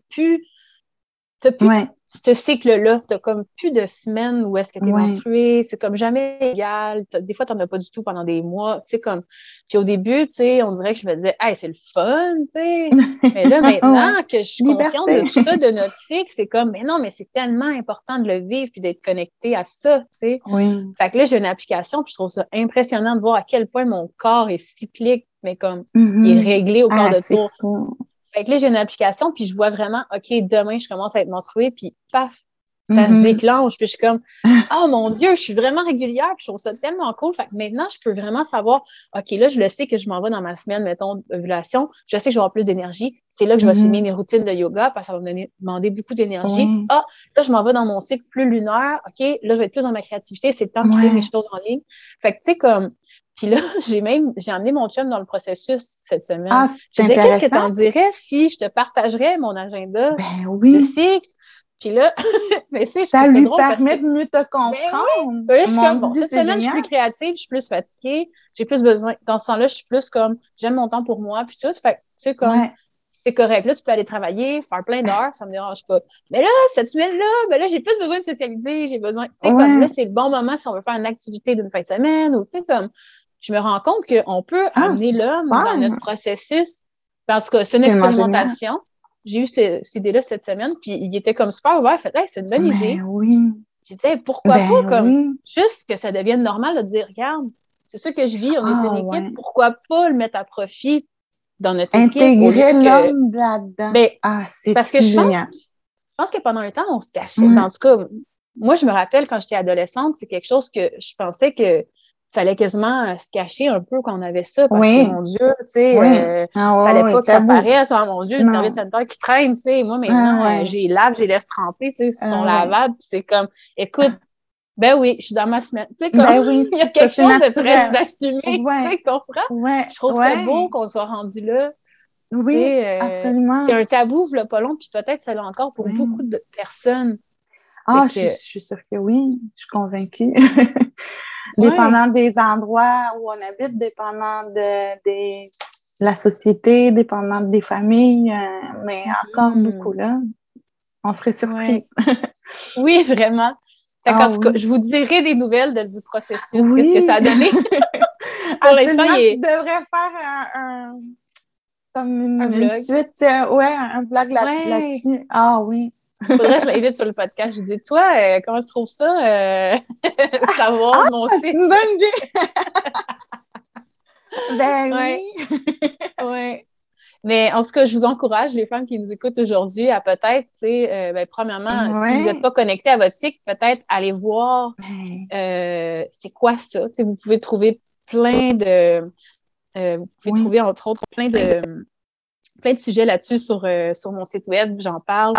T'as plus ce cycle-là. T'as comme plus de semaines où est-ce que t'es menstruée. C'est comme jamais égal. Des fois, t'en as pas du tout pendant des mois. Tu sais, comme. Puis au début, tu sais, on dirait que je me disais, hey, c'est le fun, tu sais. <laughs> mais là, maintenant que je suis consciente de tout ça, de notre cycle, c'est comme, mais non, mais c'est tellement important de le vivre puis d'être connecté à ça, tu sais. Oui. Fait que là, j'ai une application puis je trouve ça impressionnant de voir à quel point mon corps est cyclique, mais comme, il est mm-hmm. réglé au corps ah, de tour. Fait que là, j'ai une application, puis je vois vraiment, OK, demain, je commence à être menstruée, puis paf, ça se mm-hmm. déclenche. Puis je suis comme, oh mon Dieu, je suis vraiment régulière. Puis je trouve ça tellement cool. Fait que maintenant, je peux vraiment savoir, OK, là, je le sais que je m'en vais dans ma semaine, mettons, ovulation. Je sais que je vais avoir plus d'énergie. C'est là que je vais mm-hmm. filmer mes routines de yoga parce que ça va me demander beaucoup d'énergie. Ah, là, je m'en vais dans mon cycle plus lunaire. OK, là, je vais être plus dans ma créativité. C'est le temps de créer mes choses en ligne. Fait que, tu sais, comme, puis là, <laughs> j'ai même, j'ai emmené mon chum dans le processus cette semaine. Ah, je disais, qu'est-ce que t'en dirais si je te partagerais mon agenda? Ben oui. Puis là, <laughs> mais c'est Ça lui permet de mieux te ben comprendre. Ben je comme, bon, cette semaine, je suis plus créative, je suis plus fatiguée, j'ai plus besoin. Dans ce sens-là, je suis plus comme, j'aime mon temps pour moi, puis tout. Fait tu sais, comme, c'est correct. Là, tu peux aller travailler, faire plein d'heures, ça me dérange pas. Mais là, cette semaine-là, ben là, j'ai plus besoin de socialiser, j'ai besoin, tu sais, comme là, c'est le bon moment si on veut faire une activité d'une fin de semaine, ou tu sais, comme, je me rends compte qu'on peut ah, amener l'homme dans notre processus. Parce que c'est une expérimentation j'ai eu cette, idée-là cette semaine, puis il était comme super ouvert. Fait, hey, c'est une bonne ben idée. Oui. Pourquoi ben pas, comme, juste que ça devienne normal de dire, regarde, c'est ça que je vis, on est ah, une équipe, pourquoi pas le mettre à profit dans notre équipe? Intégrer l'homme là-dedans. Ben, ah, c'est parce que. Je pense, que pendant un temps, on se cachait. En tout cas, moi, je me rappelle quand j'étais adolescente, c'est quelque chose que je pensais que fallait quasiment euh, se cacher un peu quand on avait ça parce que mon Dieu, tu sais, oui. euh, ah, fallait pas que ça paraisse, oh, mon Dieu, une serviette sanitaire qui traîne, tu sais. Moi maintenant, ah, euh, j'ai lave, j'ai laisse tremper, tu sais, ils sont ah, lavables, c'est comme écoute, ben oui, je suis dans ma semaine. Tu sais, comme, ben oui, <laughs> il y a quelque chose de très assumé, tu sais, comprends? Ouais. Je trouve ça beau qu'on soit rendu là. Oui, euh, absolument. C'est un tabou, le pas long, puis peut-être ça l'est encore pour beaucoup de personnes. Ah, je, je, suis sûre que oui, je suis convaincue. <laughs> dépendant des endroits où on habite, dépendant de, la société, dépendant des familles, euh, mais encore mm-hmm. beaucoup là. On serait surprise. <laughs> oui, vraiment. Ah je vous dirai des nouvelles du processus, qu'est-ce que ça a donné. <laughs> <laughs> Pour l'instant, il devrait faire un, comme une, suite, euh, ouais, un vlog là-dessus. ah oui. Faudrait que je l'invite sur le podcast. Je dis, toi, euh, comment tu trouves ça? Euh, <laughs> savoir ah, mon site? C'est une bonne idée! <laughs> ben oui! <laughs> oui. Mais en tout cas, je vous encourage, les femmes qui nous écoutent aujourd'hui, à peut-être, tu sais, euh, ben, premièrement, si vous n'êtes pas connecté à votre cycle, peut-être aller voir c'est quoi ça? Tu sais, vous pouvez trouver plein de. vous pouvez trouver, entre autres, plein de plein de sujets là-dessus sur, euh, sur mon site web, j'en parle.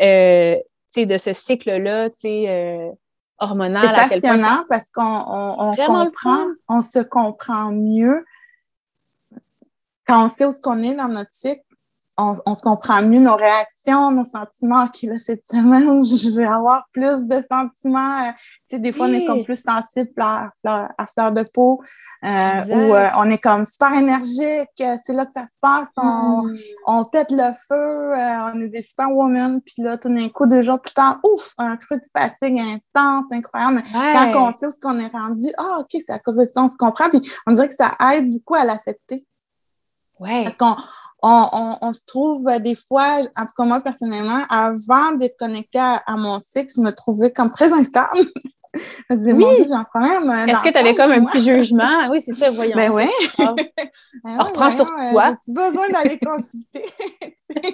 Euh, de ce cycle-là, euh, hormonal. C'est passionnant parce qu'on on, comprend, on se comprend mieux quand on sait où ce qu'on est dans notre cycle on, se comprend mieux nos réactions, nos sentiments. OK, là, cette semaine, <laughs> je vais avoir plus de sentiments. Euh, tu sais, des fois, on est comme plus sensible à, à, fleur de peau euh, ou euh, on est comme super énergique. C'est là que ça se passe. On, mm. on pète le feu. on est des super women. Puis là, tout d'un coup, deux jours plus tard, ouf, un creux de fatigue intense, incroyable. Quand on sait où ce qu'on est rendu, ah, OK, c'est à cause de ça, on se comprend. Puis on dirait que ça aide beaucoup à l'accepter. Ouais. Parce qu'on on, se trouve euh, des fois, en tout cas moi personnellement, avant d'être connectée à, mon cycle, je me trouvais comme très instable. je me disais, oui. mon Dieu, j'ai un problème. Euh, Est-ce que tu avais comme un petit jugement? Oui, c'est ça, voyons. Ben oui. <laughs> ben on reprend sur toi. J'ai besoin d'aller consulter? <laughs>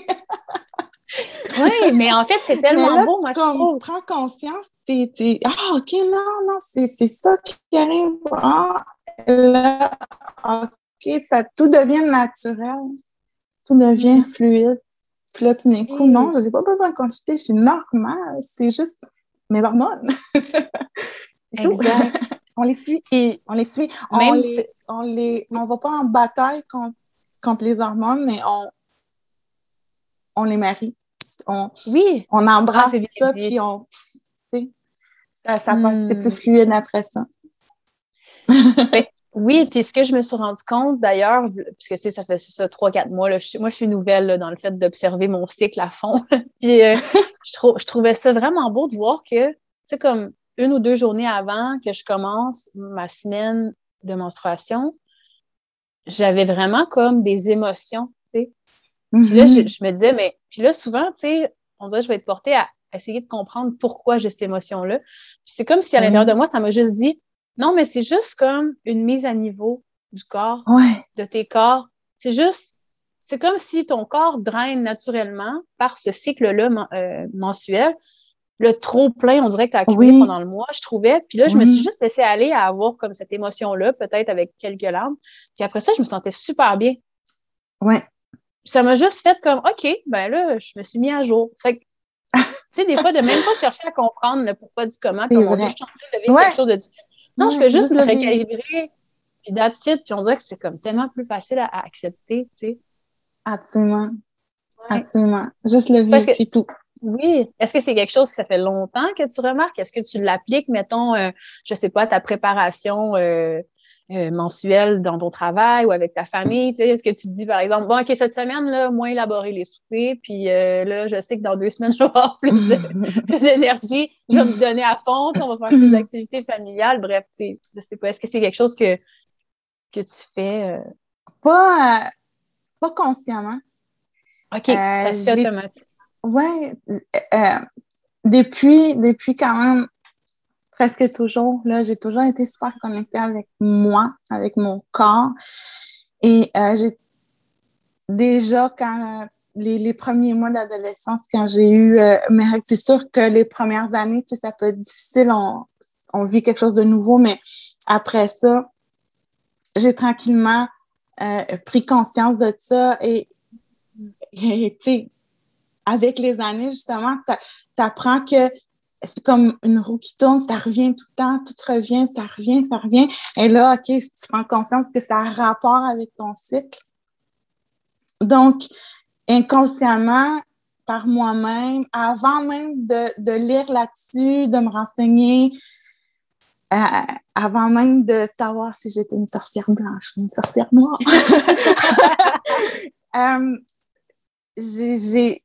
<laughs> oui, mais en fait, c'est tellement beau, moi, je trouve. prends conscience, tu ah, OK, non, non, c'est ça qui arrive. Ah, là, OK, ça, tout devient naturel tout devient fluide. Puis là, tout d'un coup, non, je n'ai pas besoin de consulter, je suis normale, c'est juste mes hormones. <laughs> <laughs> on les suit. on les suit. On les, on les, on va pas en bataille contre, contre les hormones, mais on, on les marie. On, oui. On embrasse ah, ça, puis on, ça, ça c'est plus hmm. fluide après ça. Oui, puis ce que je me suis rendu compte d'ailleurs, puisque ça fait ça trois, quatre mois, là, moi je suis nouvelle dans le fait d'observer mon cycle à fond. <laughs> puis euh, <laughs> je, je, trouvais ça vraiment beau de voir que, tu sais, comme une ou deux journées avant que je commence ma semaine de menstruation, j'avais vraiment comme des émotions, tu sais. Puis là, je, mm-hmm. me disais, mais puis là, souvent, tu sais, on dirait que je vais être portée à essayer de comprendre pourquoi j'ai cette émotion-là. Puis c'est comme si à l'intérieur de moi, ça m'a juste dit, non, mais c'est juste comme une mise à niveau du corps, de tes corps. C'est juste, c'est comme si ton corps draine naturellement par ce cycle-là euh, mensuel. le trop plein, on dirait que tu as accumulé pendant le mois, je trouvais. Puis là, je me suis juste laissée aller à avoir comme cette émotion-là, peut-être avec quelques larmes. Puis après ça, je me sentais super bien. Ouais. Ça m'a juste fait comme, OK, ben là, je me suis mis à jour. Fait que, tu sais, des fois, de même pas chercher à comprendre le pourquoi du comment, comme on dit, je suis en train de vivre quelque chose de différent. Non, je fais juste, le recalibrer, puis d'attitude, puis on dirait que c'est comme tellement plus facile à, accepter, tu sais. Absolument. Absolument. Juste le vivre, c'est tout. Oui. Est-ce que c'est quelque chose que ça fait longtemps que tu remarques? Est-ce que tu l'appliques, mettons, euh, je sais pas, ta préparation euh, euh, mensuelle dans ton travail ou avec ta famille? Est-ce que tu te dis, par exemple, bon, OK, cette semaine, là, moins élaborer les soupers, puis là, je sais que dans deux <laughs> semaines, je vais avoir <laughs> plus d'énergie, je vais me donner à fond, on va faire plus d'activités familiales. Bref, je sais pas, est-ce que c'est quelque chose que, que tu fais? Pas, pas consciemment. OK, ça se fait automatique. Ouais, euh, depuis, depuis quand même presque toujours, là, j'ai toujours été super connectée avec moi, avec mon corps. Et euh, j'ai déjà, quand les, premiers mois d'adolescence, quand j'ai eu euh, règles, c'est sûr que les premières années, tu sais, ça peut être difficile, on, on vit quelque chose de nouveau, mais après ça, j'ai tranquillement euh, pris conscience de ça et, et tu sais, avec les années, justement, tu apprends que c'est comme une roue qui tourne, ça revient tout le temps, tout revient, ça revient, ça revient. Et là, OK, tu prends conscience que ça a rapport avec ton cycle. Donc, inconsciemment, par moi-même, avant même de, lire là-dessus, de me renseigner, euh, avant même de savoir si j'étais une sorcière blanche ou une sorcière noire, <laughs> euh, j'ai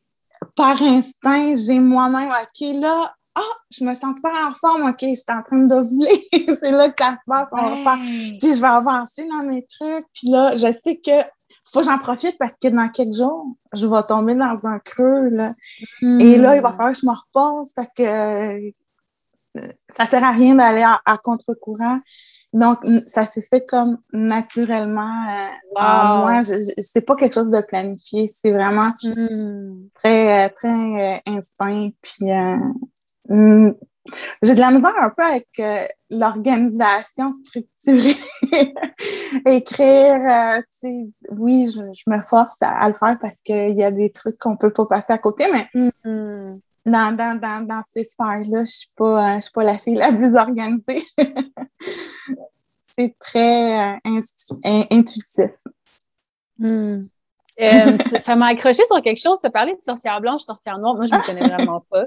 par instinct, j'ai moi-même, OK, là, ah, je me sens super en forme, OK, je suis en train d'ovuler. <laughs> c'est là que ça se passe, on va faire, tu je vais avancer dans mes trucs. Puis là, je sais que faut que j'en profite parce que dans quelques jours, je vais tomber dans un creux, là. Et là, il va hmm. falloir que je me repose parce que euh, ça sert à rien d'aller à contre-courant. Donc, ça s'est fait comme naturellement euh, en moi. C'est pas quelque chose de planifié. C'est vraiment hmm. très, euh, très euh, instinct. Puis, hmm, j'ai de la misère un peu avec l'organisation structurée. <laughs> Écrire, tu sais, oui, je, me force à, le faire parce qu'il y a des trucs qu'on peut pas passer à côté, mais hmm. dans, dans, dans, dans, ces sphères-là, je suis pas, je suis pas la fille la plus organisée. <laughs> c'est très euh, intuitif. Hmm. Euh, ça m'a accroché sur quelque chose. Tu as parlé de sorcière blanche, sorcière noire. Moi, je ne me connais <laughs> vraiment pas.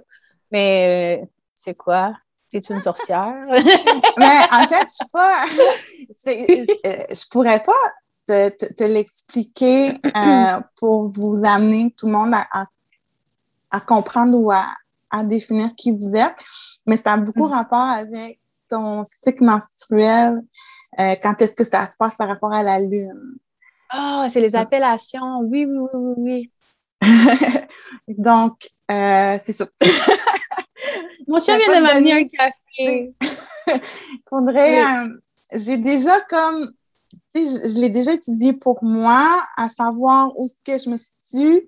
Mais euh, c'est quoi? Es une sorcière? <laughs> Mais en fait, je ne pas. <laughs> je pourrais pas te, l'expliquer pour vous amener tout le monde à, comprendre ou à, définir qui vous êtes. Mais ça a beaucoup hmm. rapport avec ton cycle menstruel, euh, quand est-ce que ça se passe par rapport à la Lune? Ah, c'est les appellations. Oui, oui, oui, oui. <laughs> Donc, euh, c'est ça. <laughs> Mon chien vient de m'amener un café. <laughs> Faudrait. Euh, j'ai déjà comme. Tu sais, je, je l'ai déjà étudié pour moi, à savoir où est-ce que je me situe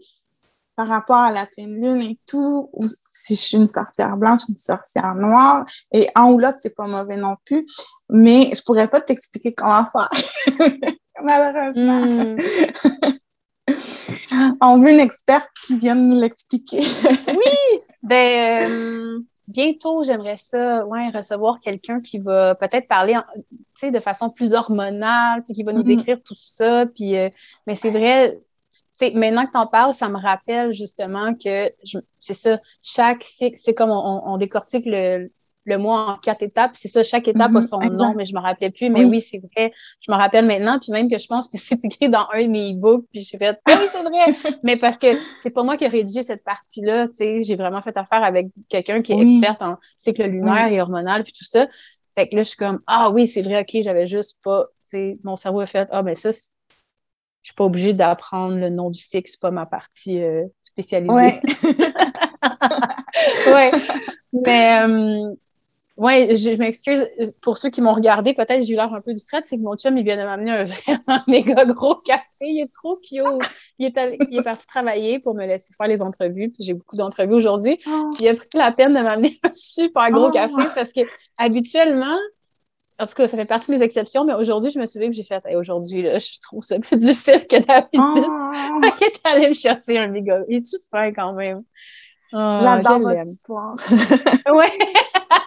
par rapport à la pleine lune et tout, si je suis une sorcière blanche, une sorcière noire, et en ou l'autre, c'est pas mauvais non plus, mais je pourrais pas t'expliquer comment faire. <laughs> Malheureusement. Hmm. On veut une experte qui vienne nous l'expliquer. <laughs> oui! Ben, euh, bientôt, j'aimerais ça, ouais, recevoir quelqu'un qui va peut-être parler, de façon plus hormonale, puis qui va nous mm-hmm. décrire tout ça. Puis, euh, mais c'est vrai, maintenant que tu en parles, ça me rappelle justement que c'est ça, chaque cycle, c'est comme on, décortique le, mois en quatre étapes. C'est ça, chaque étape a mhm, son nom, mais je me rappelais plus. Mais oui, c'est vrai, je me rappelle maintenant. Puis même que je pense que c'est écrit dans un de mes e-books. Puis j'ai fait, ah oui, c'est vrai. <laughs> mais parce que c'est pas moi qui ai rédigé cette partie-là. Tu sais, j'ai vraiment fait affaire avec quelqu'un qui est expert en cycle lunaire et hormonal, puis tout ça. Fait que là, je suis comme, ah oui, c'est vrai, OK, j'avais juste pas, tu sais, mon cerveau a fait, ah ben ça, je suis pas obligée d'apprendre le nom du cycle, c'est pas ma partie euh, spécialisée. Ouais. <laughs> ouais. <laughs> Mais euh, Ouais, je, m'excuse pour ceux qui m'ont regardé, peut-être j'ai eu l'air un peu distraite, c'est que mon chum, il vient de m'amener un <laughs> vraiment méga gros café. Il est trop cute. Il est, il est parti travailler pour me laisser faire les entrevues, puis j'ai beaucoup d'entrevues aujourd'hui. Oh. il a pris la peine de m'amener <laughs> un super gros oh. café parce que habituellement, en tout cas, ça fait partie de mes exceptions, mais aujourd'hui, je me souviens que j'ai fait aujourd'hui, là, je trouve ça plus difficile que d'habitude. Oh. <laughs> fait que allé me chercher un méga. Il est super quand même. Oh, J'adore votre histoire. <laughs> ouais.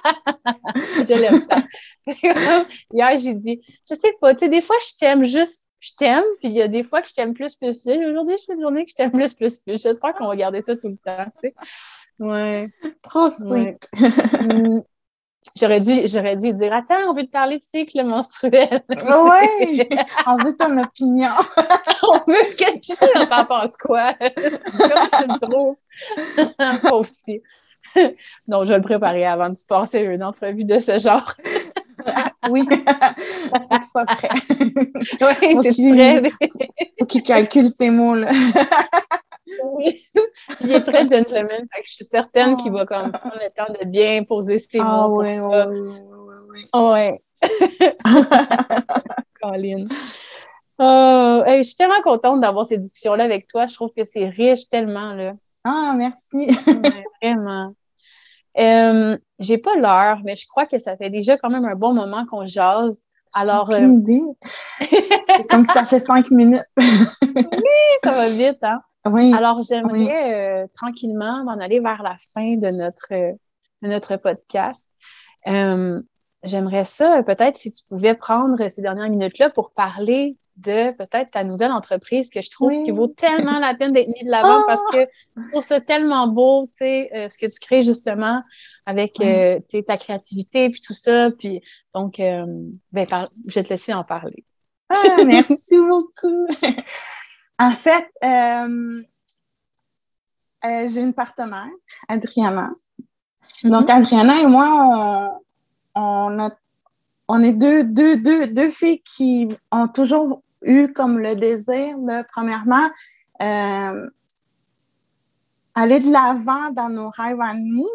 <laughs> je l'aime ça. <laughs> Hier, j'ai dit, je sais pas, tu sais, des fois, je t'aime juste, je t'aime, puis il y a des fois que je t'aime plus, plus, plus. Aujourd'hui, c'est une journée que je t'aime plus, plus, plus. J'espère qu'on va garder ça tout le temps, tu sais. Ouais. Trop sweet. Mm. J'aurais dû, j'aurais dû dire Attends, on veut te parler de cycle menstruel. oui! <laughs> On veut ton opinion. <laughs> on veut que tu en penses quoi? <laughs> Comme tu trop. Pauvre si. Non, je vais le préparer avant de passer une entrevue de ce genre. oui. Faut qu'il soit prêt. Oui, c'est prêt. Faut qu'il calcule ses mots, là. Oui. <laughs> Il est très gentleman, je suis certaine qu'il va comme prendre le temps de bien poser ses ah mots. Oui, oui, oui, oui, ouais. <laughs> Colin. Oh, je suis tellement contente d'avoir ces discussions-là avec toi. Je trouve que c'est riche tellement. Là. Ah, merci. vraiment. Euh, j'ai pas l'heure, mais je crois que ça fait déjà quand même un bon moment qu'on jase. Alors. Euh... idée. <laughs> c'est comme si ça fait cinq minutes. oui, ça va vite, hein? Oui. Alors, j'aimerais euh, tranquillement m'en aller vers la fin de notre, de notre podcast. Euh, j'aimerais ça, peut-être, si tu pouvais prendre ces dernières minutes-là pour parler de peut-être ta nouvelle entreprise que je trouve qui vaut tellement la peine d'être mise de l'avant parce que je trouve ça tellement beau, tu sais, euh, ce que tu crées justement avec euh, ta créativité puis tout ça. Puis donc, euh, ben, je vais te laisser en parler. Ah, merci <laughs> beaucoup. En fait, j'ai une partenaire, Adriana. Mm-hmm. Donc, Adriana et moi, on, a on est deux, deux, deux, deux filles qui ont toujours eu comme le désir de, premièrement, euh, aller de l'avant dans nos rêves à nous,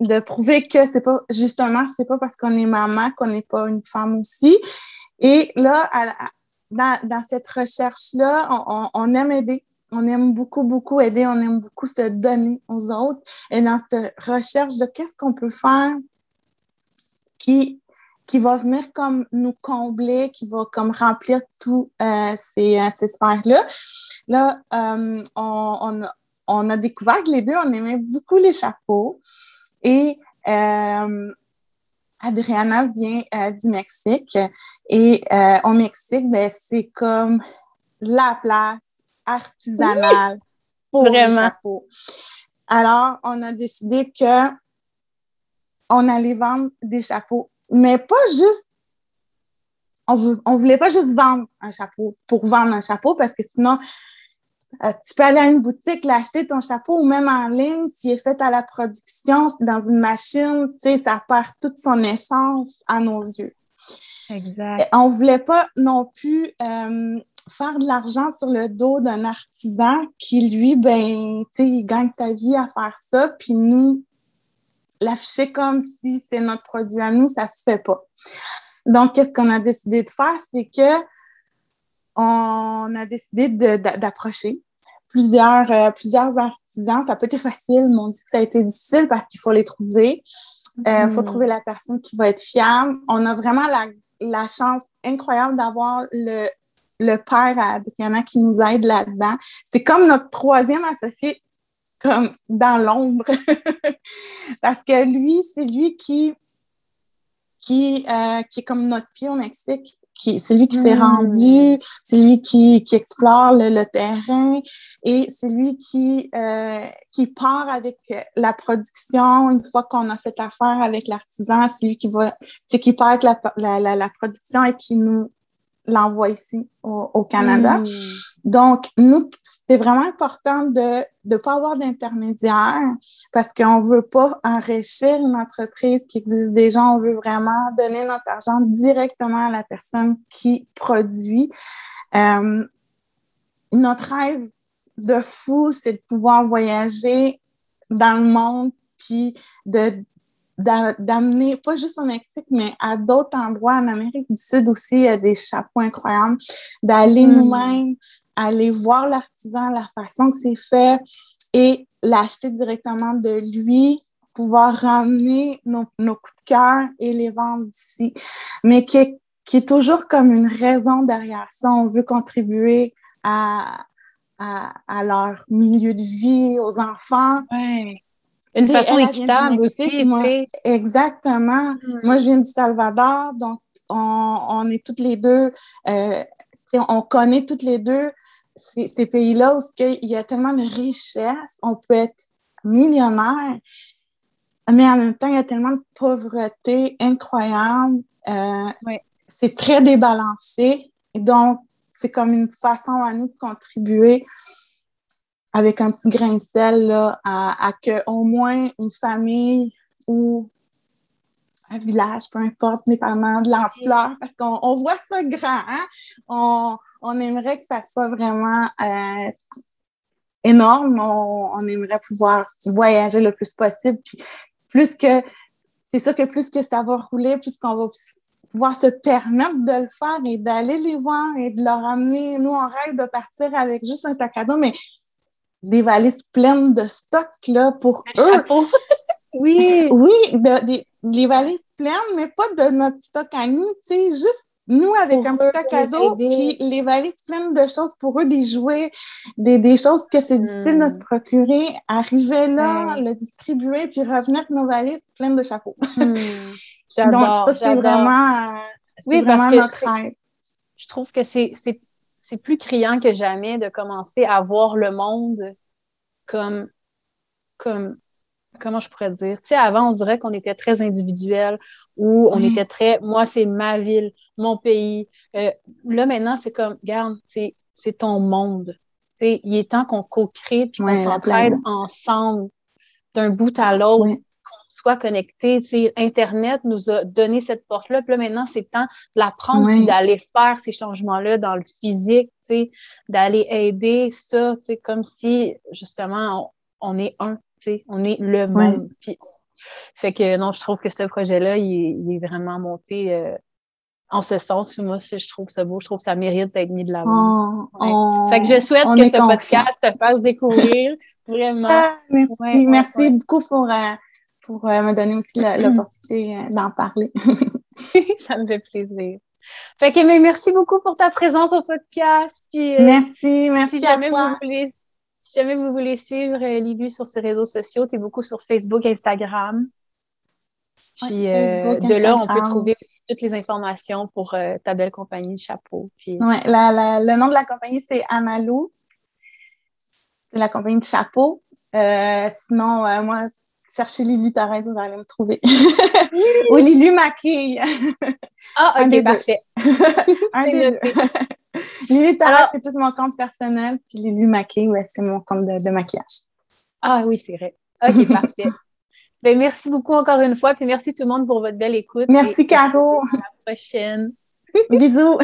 de prouver que c'est pas, justement, c'est pas parce qu'on est maman qu'on n'est pas une femme aussi. Et là, dans, cette recherche-là, on, aime aider. On aime beaucoup, beaucoup aider. On aime beaucoup se donner aux autres. Et dans cette recherche de qu'est-ce qu'on peut faire qui qui va venir comme nous combler, qui va comme remplir tous euh, ces, euh, ces sphères-là. Là, euh, on, on, a, on, a découvert que les deux, on aimait beaucoup les chapeaux. Et Adriana vient du Mexique. Et au Mexique, ben, c'est comme la place artisanale pour les chapeaux. Alors, on a décidé que on allait vendre des chapeaux mais pas juste. On ne voulait pas juste vendre un chapeau pour vendre un chapeau parce que sinon, euh, tu peux aller à une boutique, l'acheter ton chapeau ou même en ligne, s'il est fait à la production, dans une machine, tu sais, ça perd toute son essence à nos yeux. Exact. On voulait pas non plus euh, faire de l'argent sur le dos d'un artisan qui, lui, ben, tu sais, il gagne sa vie à faire ça, puis nous, l'afficher comme si c'est notre produit à nous, ça se fait pas. Donc, qu'est-ce qu'on a décidé de faire? C'est que on a décidé d'approcher plusieurs, euh, plusieurs artisans. Ça peut être facile, mais on dit que ça a été difficile parce qu'il faut les trouver. Il euh, faut mm-hmm. trouver la personne qui va être fiable. On a vraiment la, la chance incroyable d'avoir le, le père Adriana qui nous aide là-dedans. C'est comme notre troisième associé comme dans l'ombre. <laughs> Parce que lui, c'est lui qui, qui, euh, est comme notre pied au Mexique. C'est lui qui s'est hmm. rendu, c'est lui qui, qui explore le, terrain et c'est lui qui, euh, qui part avec la production. Une fois qu'on a fait affaire avec l'artisan, c'est lui qui va, c'est qui part avec la, la, la, production et qui nous l'envoie ici au, Canada. Hmm. Donc, nous, c'est vraiment important de ne pas avoir d'intermédiaire parce qu'on ne veut pas enrichir une entreprise qui existe déjà. On veut vraiment donner notre argent directement à la personne qui produit. Euh, notre rêve de fou, c'est de pouvoir voyager dans le monde puis de d'amener, pas juste au Mexique, mais à d'autres endroits, en Amérique du Sud aussi, il y a des chapeaux incroyables, d'aller hmm. nous-mêmes, aller voir l'artisan, la façon que c'est fait et l'acheter directement de lui, pouvoir ramener nos, nos coups de cœur et les vendre ici. Mais qui est, qui est toujours comme une raison derrière ça. On veut contribuer à, à, à leur milieu de vie, aux enfants. Ouais. Une façon équitable aussi. exactement. Hmm. Moi, je viens du Salvador, donc on, on est toutes les deux, euh, on connaît toutes les deux ces, ces pays-là où il y a tellement de richesse, on peut être millionnaire, mais en même temps, il y a tellement de pauvreté incroyable. Euh, C'est très débalancé. Et donc, c'est comme une façon à nous de contribuer avec un petit grain de sel là, à, à que au moins une famille ou un village, peu importe, dépendamment de l'ampleur, parce qu'on on voit ça grand. Hein? On, on, aimerait que ça soit vraiment euh, énorme. On, on, aimerait pouvoir voyager le plus possible. Puis plus que, c'est ça que plus que ça va rouler, plus qu'on va pouvoir se permettre de le faire et d'aller les voir et de leur amener. Nous, on rêve de partir avec juste un sac à dos, mais des valises pleines de stock là, pour eux. <laughs> oui. Oui, des, les valises pleines, mais pas de notre stock à nous, tu sais, juste nous avec un petit sac à dos, puis les valises pleines de choses pour eux, des jouets, des, des choses que c'est difficile de se hmm. procurer, arriver là, le distribuer, puis revenir avec nos valises pleines de chapeaux. Hmm. <laughs> Donc, ça, c'est vraiment, oui, vraiment notre rêve. Je trouve que c'est c'est plus criant que jamais de commencer à voir le monde comme, comme comment je pourrais dire? Tu sais, avant, on dirait qu'on était très individuel ou on était très, moi, c'est ma ville, mon pays. Euh, là, maintenant, c'est comme, regarde, c'est ton monde. Tu sais, il est temps qu'on co-crée puis qu'on s'entraide ensemble d'un bout à l'autre soit connecté. Internet nous a donné cette porte-là. Puis là, maintenant, c'est temps de l'apprendre et d'aller faire ces changements-là dans le physique, d'aller aider ça, comme si, justement, on, est un, on est le monde. Puis, fait que non, je trouve que ce projet-là, il, est vraiment monté euh, en ce sens. Moi, je trouve ça beau, je trouve que ça mérite d'être mis de l'avant. Oh, fait que je souhaite que ce podcast te fasse découvrir vraiment. Ah, merci, merci beaucoup pour, euh, pour euh, me donner aussi l'opportunité euh, d'en parler. <laughs> <laughs> ça me fait plaisir. Fait que, mais merci beaucoup pour ta présence au podcast. Puis, euh, merci, merci si jamais Vous voulez, si jamais vous voulez suivre Lilu sur ses réseaux sociaux, tu es beaucoup sur Facebook, Instagram. Puis de là, on peut trouver aussi toutes les informations pour ta belle compagnie de chapeau. Puis... Ouais, le nom de la compagnie, c'est Analou. C'est la compagnie de chapeau. sinon, moi, cherchez Lilu Tarez, vous allez me trouver. <laughs> Ou Lilu Maquille. Ah, ok, parfait. un des deux. Lilu <laughs> <laughs> Tarez, c'est plus mon compte personnel, puis Lilu Maquille, ouais, c'est mon compte de, maquillage. Ah oui, c'est vrai. Ok, parfait. Ben, merci beaucoup encore une fois, puis merci tout le monde pour votre belle écoute. Merci, Caro. À la prochaine. Bisous.